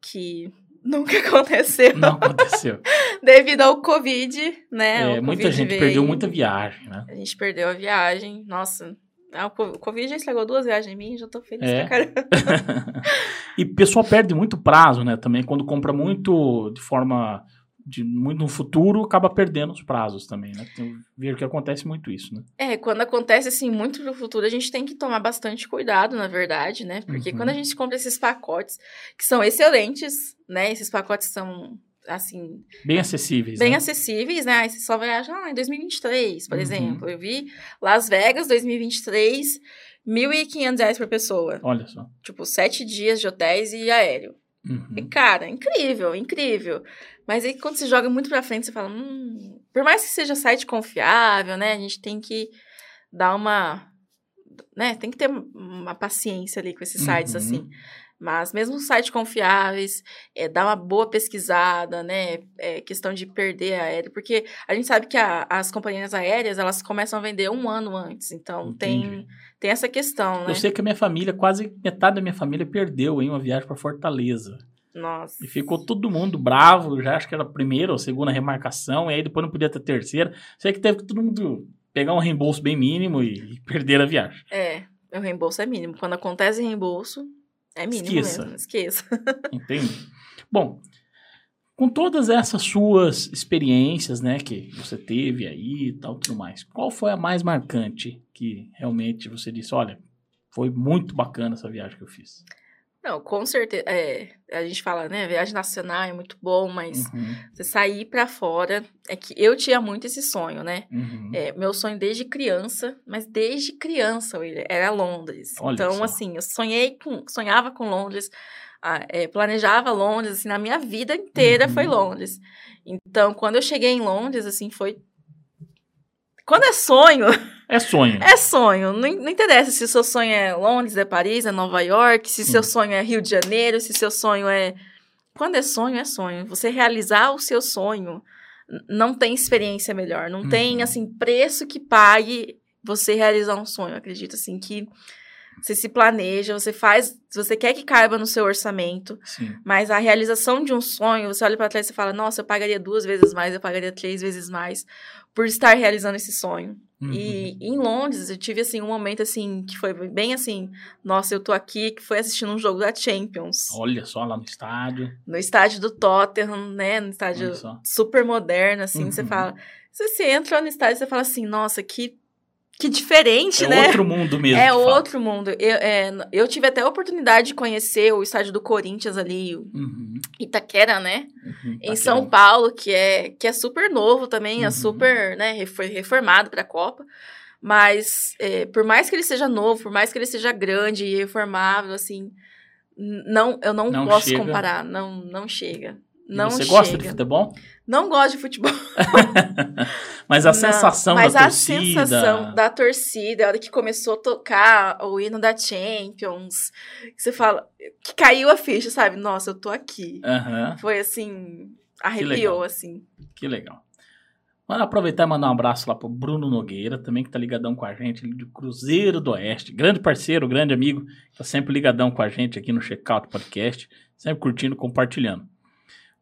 que nunca aconteceu Não aconteceu. devido ao Covid, né? É, O muita Covid gente veio, perdeu muita viagem, né? A gente perdeu a viagem. Nossa, ah, o Covid já estragou duas viagens em mim, já tô feliz É. pra caramba. e o pessoal perde muito prazo, né? Também quando compra muito de forma de muito no futuro, acaba perdendo os prazos também, né? Vejo que acontece muito isso, né? É, quando acontece assim muito no futuro, a gente tem que tomar bastante cuidado, na verdade, né? Porque Uhum. quando a gente compra esses pacotes, que são excelentes, né? Esses pacotes são, assim, Bem acessíveis, bem né? acessíveis, né? Aí você só viaja lá em 2023, por Uhum. exemplo. Eu vi Las Vegas 2023, 1.500 reais por pessoa. Olha só. Tipo, sete dias de hotéis e aéreo. E, Uhum. cara, incrível, incrível. Mas aí quando você joga muito pra frente, você fala, hum, por mais que seja site confiável, né? A gente tem que dar uma. Né, tem que ter uma paciência ali com esses sites, Uhum. assim. Mas mesmo sites confiáveis, é, dá uma boa pesquisada, né? É questão de perder aéreo, porque a gente sabe que a- as companhias aéreas, elas começam a vender um ano antes. Então, tem, tem essa questão, né? Eu sei que a minha família, quase metade da minha família perdeu em uma viagem para Fortaleza. Nossa. E ficou todo mundo bravo, já acho que era a primeira ou segunda remarcação, e aí depois não podia ter terceira. Sei que teve que todo mundo pegar um reembolso bem mínimo e, e perder a viagem. É, o reembolso é mínimo. Quando acontece reembolso, é mínimo Esqueça. mesmo. Esqueça. Entende? Bom, com todas essas suas experiências, né, que você teve aí e tal, tudo mais, qual foi a mais marcante que realmente você disse, olha, foi muito bacana essa viagem que eu fiz? Não, com certeza. É, a gente fala, né? Viagem nacional é muito bom, mas Uhum, você sair pra fora. É que eu tinha muito esse sonho, né? uhum. É, meu sonho desde criança, mas desde criança, William, era Londres. Olha então, só. assim, eu sonhei com, sonhava com Londres, ah, é, planejava Londres, assim, na minha vida inteira Uhum. foi Londres. Então, quando eu cheguei em Londres, assim, foi. Quando é sonho, É sonho. é sonho. Não, não interessa se o seu sonho é Londres, é Paris, é Nova York, se Sim. seu sonho é Rio de Janeiro, se seu sonho é. Quando é sonho, é sonho. Você realizar o seu sonho não tem experiência melhor. Não Uhum. tem, assim, preço que pague você realizar um sonho. Eu acredito, assim, que você se planeja, você faz. Você quer que caiba no seu orçamento, Sim. mas a realização de um sonho, você olha para trás e fala: nossa, eu pagaria duas vezes mais, eu pagaria três vezes mais por estar realizando esse sonho. Uhum. E em Londres, eu tive, assim, um momento, assim, que foi bem assim, nossa, eu tô aqui, que foi assistindo um jogo da Champions. Olha só lá no estádio. No estádio do Tottenham, né, no estádio super moderno, assim, você Uhum. fala... Você, você entra no estádio e você fala assim, nossa, que, que diferente, É né? outro mundo mesmo. É outro mundo. Eu, é, eu tive até a oportunidade de conhecer o estádio do Corinthians ali, o Uhum, Itaquera, né? uhum. Em São. Paulo, que é, que é super novo também, é Uhum. super, né, reformado para a Copa. Mas, é, por mais que ele seja novo, por mais que ele seja grande e reformável, assim, não, eu não, Não posso chega. comparar, não, não chega. Não você chega. gosta de futebol? Não gosto de futebol. Mas a Não, sensação mas da a torcida. sensação da torcida, a hora que começou a tocar o hino da Champions, que você fala, que caiu a ficha, sabe? Nossa, eu tô aqui. Aham, Foi assim, arrepiou, assim. que legal. Vamos aproveitar e mandar um abraço lá pro Bruno Nogueira, também que tá ligadão com a gente, do Cruzeiro do Oeste. Grande parceiro, grande amigo, tá sempre ligadão com a gente aqui no Checkout Podcast, sempre curtindo, compartilhando.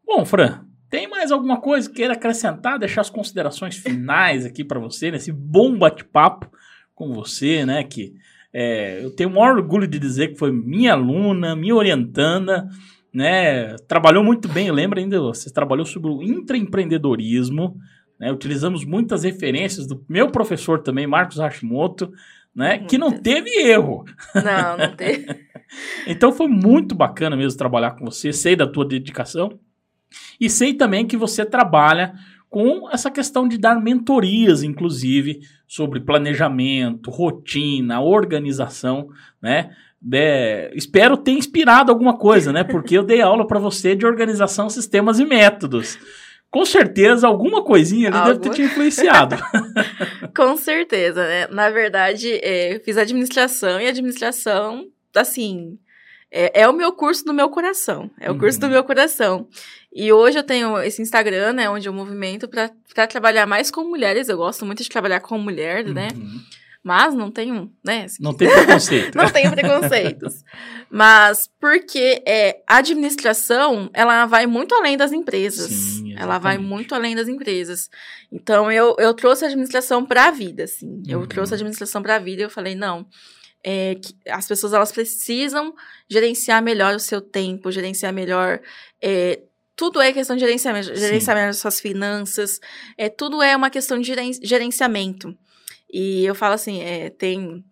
Bom, Fran, tem mais alguma coisa que queira acrescentar, deixar as considerações finais aqui para você, nesse bom bate-papo com você, né? Que é, eu tenho o maior orgulho de dizer que foi minha aluna, minha orientanda, né? Trabalhou muito bem, lembra ainda? Você trabalhou sobre o intraempreendedorismo, né? Utilizamos muitas referências do meu professor também, Marcos Hashimoto, né? Que não teve erro. Não, não teve. Então foi muito bacana mesmo trabalhar com você. Sei da tua dedicação e sei também que você trabalha com essa questão de dar mentorias, inclusive, sobre planejamento, rotina, organização, né? De, espero ter inspirado alguma coisa, né? Porque eu dei aula para você de organização, sistemas e métodos. Com certeza, alguma coisinha ali deve ter te influenciado. Com certeza, né? Na verdade, é, eu fiz administração e administração, assim, é, é, o meu curso do meu coração. É o curso do uhum. meu coração. E hoje eu tenho esse Instagram, né, onde eu movimento para trabalhar mais com mulheres. Eu gosto muito de trabalhar com mulher, né? Uhum. Mas não tenho, né? Assim, não tem preconceito. não tenho preconceitos. Mas porque é, a administração, ela vai muito além das empresas. Sim, ela vai muito além das empresas. Então, eu, eu trouxe a administração para a vida, assim. Eu uhum. trouxe a administração para a vida e eu falei, não, é, que as pessoas elas precisam gerenciar melhor o seu tempo, gerenciar melhor. É, tudo é questão de gerenciamento, gerenciamento das suas finanças, é, tudo é uma questão de gerenciamento. E eu falo assim, é, tem,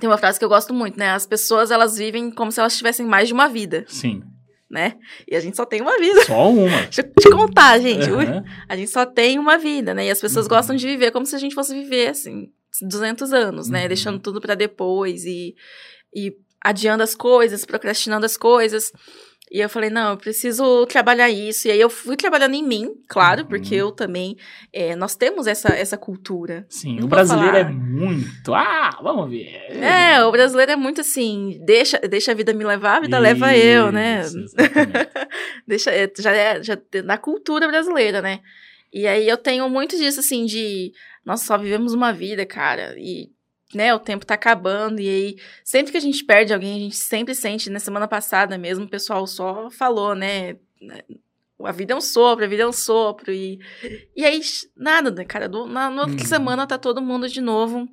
tem uma frase que eu gosto muito, né? As pessoas, elas vivem como se elas tivessem mais de uma vida. Sim. Né? E a gente só tem uma vida. Só uma. Deixa eu te contar, gente. Uhum. A gente só tem uma vida, né? E as pessoas uhum. gostam de viver como se a gente fosse viver, assim, 200 anos, né? Uhum. Deixando tudo para depois e, e adiando as coisas, procrastinando as coisas. E eu falei, não, eu preciso trabalhar isso. E aí eu fui trabalhando em mim, claro, uhum. porque eu também. É, nós temos essa, essa cultura. Sim, Não o brasileiro falar. é muito. Ah, vamos ver. É, o brasileiro é muito assim, deixa, deixa a vida me levar, a vida isso, leva eu, né? deixa, é, já é já, na cultura brasileira, né? E aí eu tenho muito disso, assim, de nós só vivemos uma vida, cara, e, né, o tempo tá acabando, e aí, sempre que a gente perde alguém, a gente sempre sente, na semana passada mesmo, o pessoal só falou, né, a vida é um sopro, a vida é um sopro, e, e aí, nada, né, cara, do, na, na outra uhum. semana tá todo mundo de novo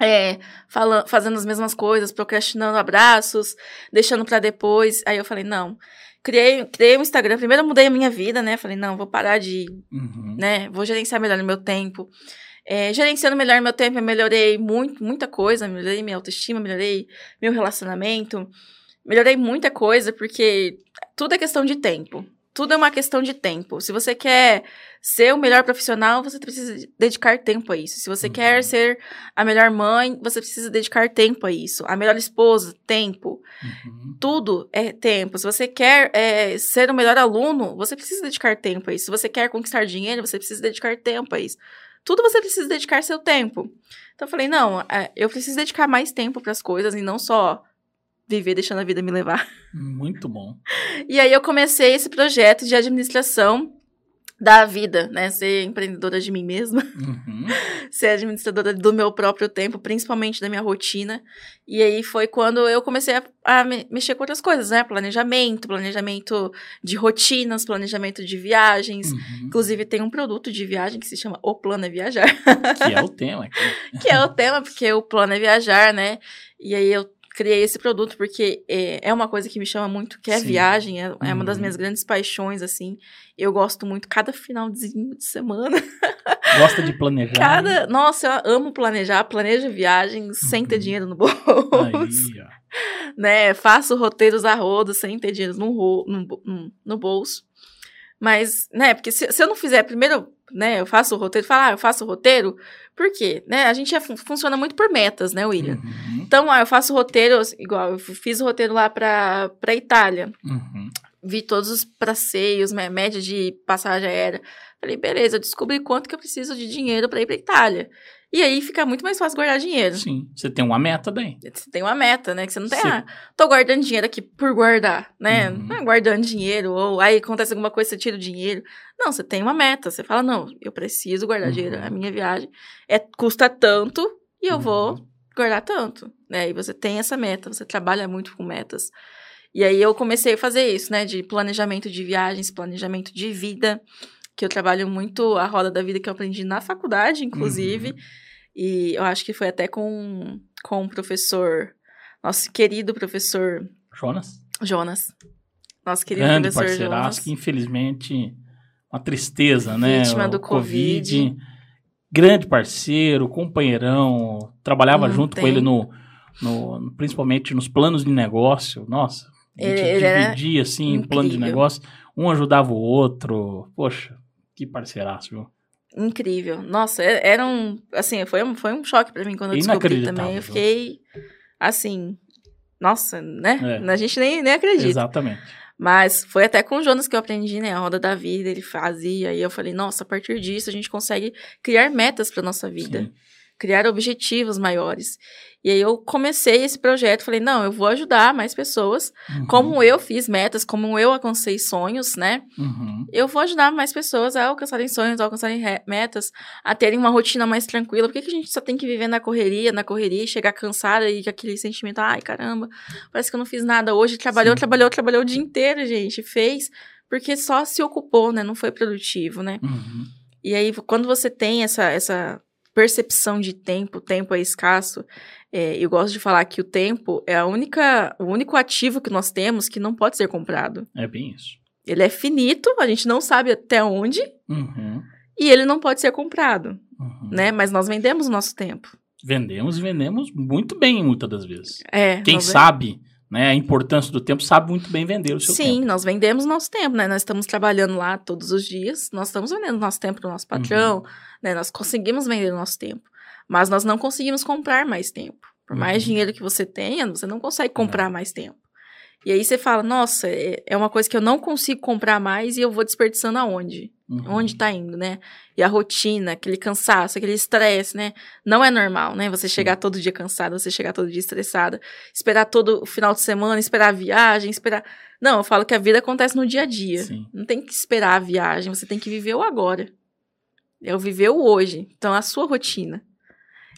é, falando, fazendo as mesmas coisas, procrastinando abraços, deixando para depois. Aí eu falei, não, criei, criei um Instagram. Primeiro eu mudei a minha vida, né? Falei, não, vou parar de, uhum. né? Vou gerenciar melhor o meu tempo. É, gerenciando melhor meu tempo, eu melhorei muito, muita coisa. Melhorei minha autoestima, melhorei meu relacionamento. Melhorei muita coisa, porque tudo é questão de tempo. Tudo é uma questão de tempo. Se você quer ser o melhor profissional, você precisa dedicar tempo a isso. Se você uhum. quer ser a melhor mãe, você precisa dedicar tempo a isso. A melhor esposa, tempo. Uhum. Tudo é tempo. Se você quer é, ser o melhor aluno, você precisa dedicar tempo a isso. Se você quer conquistar dinheiro, você precisa dedicar tempo a isso. Tudo você precisa dedicar seu tempo. Então eu falei, não, é, eu preciso dedicar mais tempo para as coisas e não só viver deixando a vida me levar. Muito bom. E aí eu comecei esse projeto de administração da vida, né? Ser empreendedora de mim mesma, uhum. ser administradora do meu próprio tempo, principalmente da minha rotina. E aí foi quando eu comecei a, a mexer com outras coisas, né? Planejamento, planejamento de rotinas, planejamento de viagens. Uhum. Inclusive tem um produto de viagem que se chama O Plano é Viajar. Que é o tema. que é o tema, porque o plano é viajar, né? E aí eu criei esse produto porque é, é uma coisa que me chama muito, que é Sim. viagem, é, é uma das uhum. minhas grandes paixões, assim. Eu gosto muito cada finalzinho de semana. Gosta de planejar? Cada, nossa, eu amo planejar, planejo viagens uhum. sem ter uhum. dinheiro no bolso. Aí, ó. Né, faço roteiros a rodo sem ter dinheiro no, no, no bolso. Mas, né, porque se, se eu não fizer primeiro né, eu faço o roteiro, fala, ah, eu faço o roteiro, por quê? Né, a gente é, funciona muito por metas, né, William? Uhum. Então, ah, eu faço o roteiro, igual, eu fiz o roteiro lá pra, pra Itália. Uhum. Vi todos os passeios, média de passagem aérea. Falei, beleza, eu descobri quanto que eu preciso de dinheiro para ir pra Itália. E aí fica muito mais fácil guardar dinheiro. Sim, você tem uma meta daí. Você tem uma meta, né? Que você não tem, Sim. ah, tô guardando dinheiro aqui por guardar, né? Uhum. Não é guardando dinheiro, ou aí acontece alguma coisa, você tira o dinheiro. Não, você tem uma meta. Você fala, não, eu preciso guardar uhum. dinheiro. A minha viagem é, custa tanto e eu uhum. vou guardar tanto, né? E você tem essa meta, você trabalha muito com metas. E aí eu comecei a fazer isso, né? De planejamento de viagens, planejamento de vida que eu trabalho muito a roda da vida que eu aprendi na faculdade, inclusive. Uhum. E eu acho que foi até com, com o professor, nosso querido professor. Jonas? Jonas. Nosso querido Grande professor Jonas. que infelizmente, uma tristeza, né? Vítima do COVID. COVID. Grande parceiro, companheirão, trabalhava hum, junto tem. com ele no, no, principalmente nos planos de negócio. Nossa, a gente ele, dividia, assim, o plano de negócio. Um ajudava o outro. Poxa, Que parceiraço, viu? Incrível. Nossa, é- era um. Assim, foi um, foi um choque pra mim quando eu descobri também. Eu fiquei. Assim. Nossa, né? É. A gente nem, nem acredita. Exatamente. Mas foi até com o Jonas que eu aprendi, né? A roda da vida, ele fazia. E eu falei, nossa, a partir disso a gente consegue criar metas para nossa vida. Sim. Criar objetivos maiores. E aí eu comecei esse projeto, falei, não, eu vou ajudar mais pessoas. Uhum. Como eu fiz metas, como eu alcancei sonhos, né? Uhum. Eu vou ajudar mais pessoas a alcançarem sonhos, a alcançarem re- metas, a terem uma rotina mais tranquila. Por que, que a gente só tem que viver na correria, na correria, e chegar cansada e aquele sentimento, ai, caramba, parece que eu não fiz nada hoje. Trabalhou, Sim. trabalhou, trabalhou o dia inteiro, gente. Fez, porque só se ocupou, né? Não foi produtivo, né? Uhum. E aí, quando você tem essa, essa percepção de tempo, o tempo é escasso, é, eu gosto de falar que o tempo é a única, o único ativo que nós temos que não pode ser comprado. É bem isso. Ele é finito, a gente não sabe até onde, Uhum. e ele não pode ser comprado, Uhum. né? Mas nós vendemos o nosso tempo. Vendemos e vendemos muito bem, muitas das vezes. É. Quem sabe né, a importância do tempo sabe muito bem vender o seu Sim, tempo. nós vendemos nosso tempo, né? Nós estamos trabalhando lá todos os dias, nós estamos vendendo nosso tempo para o nosso patrão, Uhum. né? Nós conseguimos vender o nosso tempo, mas nós não conseguimos comprar mais tempo. Por mais Uhum. dinheiro que você tenha, você não consegue comprar mais tempo. E aí você fala, nossa, é é uma coisa que eu não consigo comprar mais e eu vou desperdiçando aonde? Uhum. Onde tá indo, né? E a rotina, aquele cansaço, aquele estresse, né? Não é normal, né? Você chegar todo dia cansada, você chegar todo dia estressada, esperar todo o final de semana, esperar a viagem, esperar. Não, eu falo que a vida acontece no dia a dia. Sim. Não tem que esperar a viagem, você tem que viver o agora. É o viver o hoje. Então, a sua rotina.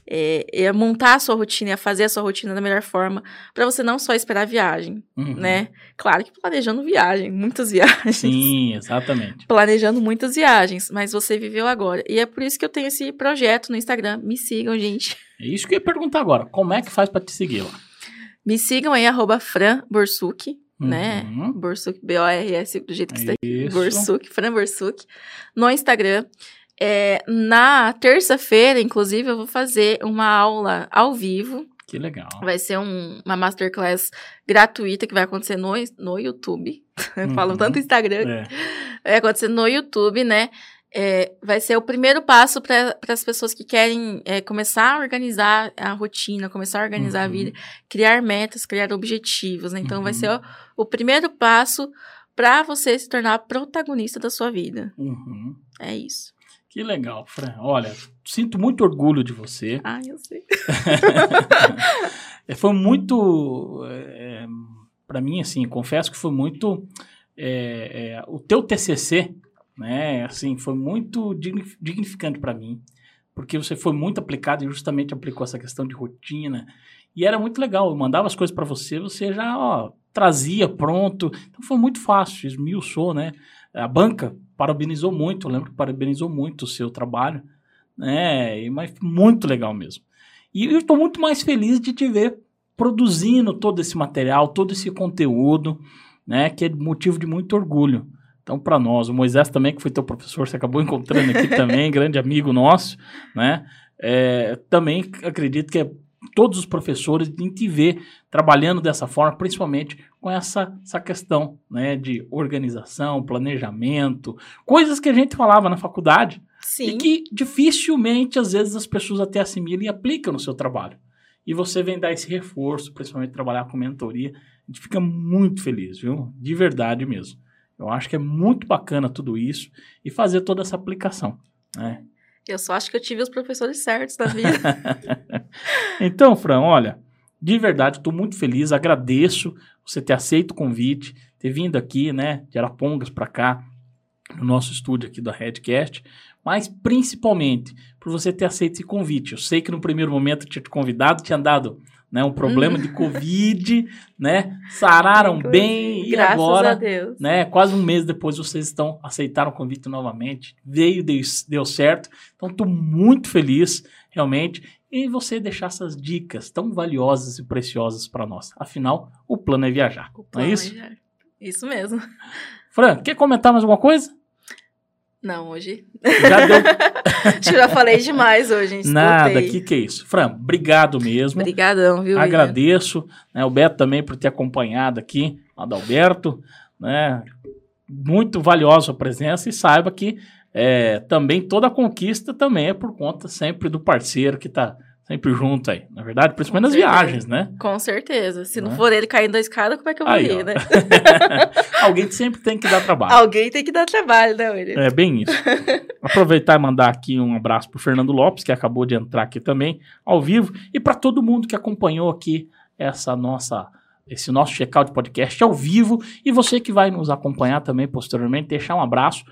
É, é montar a sua rotina, é fazer a sua rotina da melhor forma, para você não só esperar a viagem, Uhum. né? Claro que planejando viagem, muitas viagens Sim, exatamente. planejando muitas viagens, mas você viveu agora. E é por isso que eu tenho esse projeto no Instagram. Me sigam, gente. É isso que eu ia perguntar agora. Como é que faz pra te seguir lá? Me sigam aí, arroba Fran Borsuk, né? Uhum. Borsuk, B-O-R-S, do jeito que está aqui. Isso. Borsuk, Fran Borsuk, no Instagram. É, na terça-feira, inclusive, eu vou fazer uma aula ao vivo. Que legal. Vai ser um- uma masterclass gratuita que vai acontecer no, no YouTube. Eu falo Uhum. tanto Instagram É. vai acontecer no YouTube, né? É, vai ser o primeiro passo para as pessoas que querem é, começar a organizar a rotina, começar a organizar a Uhum. vida, criar metas, criar objetivos, né? Então, vai Uhum. ser o, o primeiro passo para você se tornar protagonista da sua vida. Uhum. É isso. Que legal, Fran. Olha, sinto muito orgulho de você. Ah, eu sei. É, foi muito. É, para mim, assim, confesso que foi muito. é, é, o teu TCC, né? Assim, foi muito digni- dignificante para mim, porque você foi muito aplicado e justamente aplicou essa questão de rotina. E era muito legal. Eu mandava as coisas para você, você já ó, trazia pronto. Então foi muito fácil, esmiuçou, né? A banca parabenizou muito, eu lembro que parabenizou muito o seu trabalho, né? Mas muito legal mesmo. E eu estou muito mais feliz de te ver produzindo todo esse material, todo esse conteúdo, né? Que é motivo de muito orgulho. Então, para nós, o Moisés também, que foi teu professor, você acabou encontrando aqui também, grande amigo nosso, né? É, também acredito que é todos os professores em te ver trabalhando dessa forma, principalmente com essa, essa questão né, de organização, planejamento, coisas que a gente falava na faculdade, Sim. e que dificilmente, às vezes, as pessoas até assimilam e aplicam no seu trabalho. E você vem dar esse reforço, principalmente trabalhar com mentoria. A gente fica muito feliz, viu? De verdade mesmo. Eu acho que é muito bacana tudo isso e fazer toda essa aplicação. Né? Eu só acho que eu tive os professores certos da vida. Então, Fran, olha, de verdade, estou muito feliz, agradeço você ter aceito o convite, ter vindo aqui, né, de Arapongas para cá, no nosso estúdio aqui da Redcast, mas principalmente por você ter aceito esse convite. Eu sei que no primeiro momento eu tinha te convidado, tinha dado né, um problema de Covid, né, sararam bem e Graças agora a Deus. né? Quase um mês depois vocês estão aceitaram o convite novamente, veio, deu, deu certo. Então estou muito feliz, realmente, em você deixar essas dicas tão valiosas e preciosas para nós. Afinal, o plano é viajar. O Não plano é isso? já- Isso mesmo. Fran, quer comentar mais alguma coisa? Não, hoje. Já deu Acho que eu já falei demais hoje, gente. nada. escutei. Que que é isso? Fran, obrigado mesmo. Obrigadão, viu? Agradeço, né, o Beto também por ter acompanhado aqui, Adalberto, né? Muito valiosa a presença e saiba que é, também toda a conquista também é por conta sempre do parceiro que está sempre junto aí. Na verdade, principalmente nas viagens, né? Com certeza. Se não, Né? for ele caindo da escada, como é que eu vou Aí, ir, né? Alguém sempre tem que dar trabalho. Alguém tem que dar trabalho, né, William? É bem isso. Aproveitar e mandar aqui um abraço pro Fernando Lopes, que acabou de entrar aqui também, ao vivo, e para todo mundo que acompanhou aqui essa nossa esse nosso checkout podcast ao vivo e você que vai nos acompanhar também posteriormente, deixar um abraço,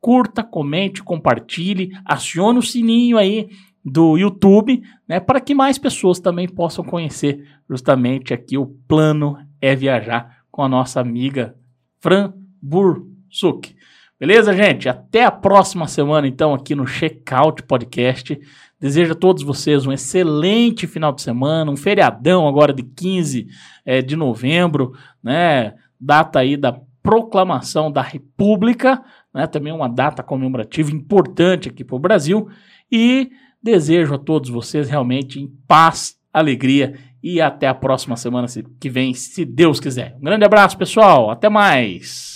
curta, comente, compartilhe, acione o sininho aí do YouTube, né, para que mais pessoas também possam conhecer justamente aqui o plano é viajar com a nossa amiga Fran Bursuk. Beleza, gente? Até a próxima semana, então, aqui no Checkout Podcast. Desejo a todos vocês um excelente final de semana, um feriadão agora de 15 eh, de novembro, né? Data aí da proclamação da República, né? Também uma data comemorativa importante aqui para o Brasil. E desejo a todos vocês realmente em paz, alegria e até a próxima semana se- que vem, se Deus quiser. Um grande abraço, pessoal. Até mais.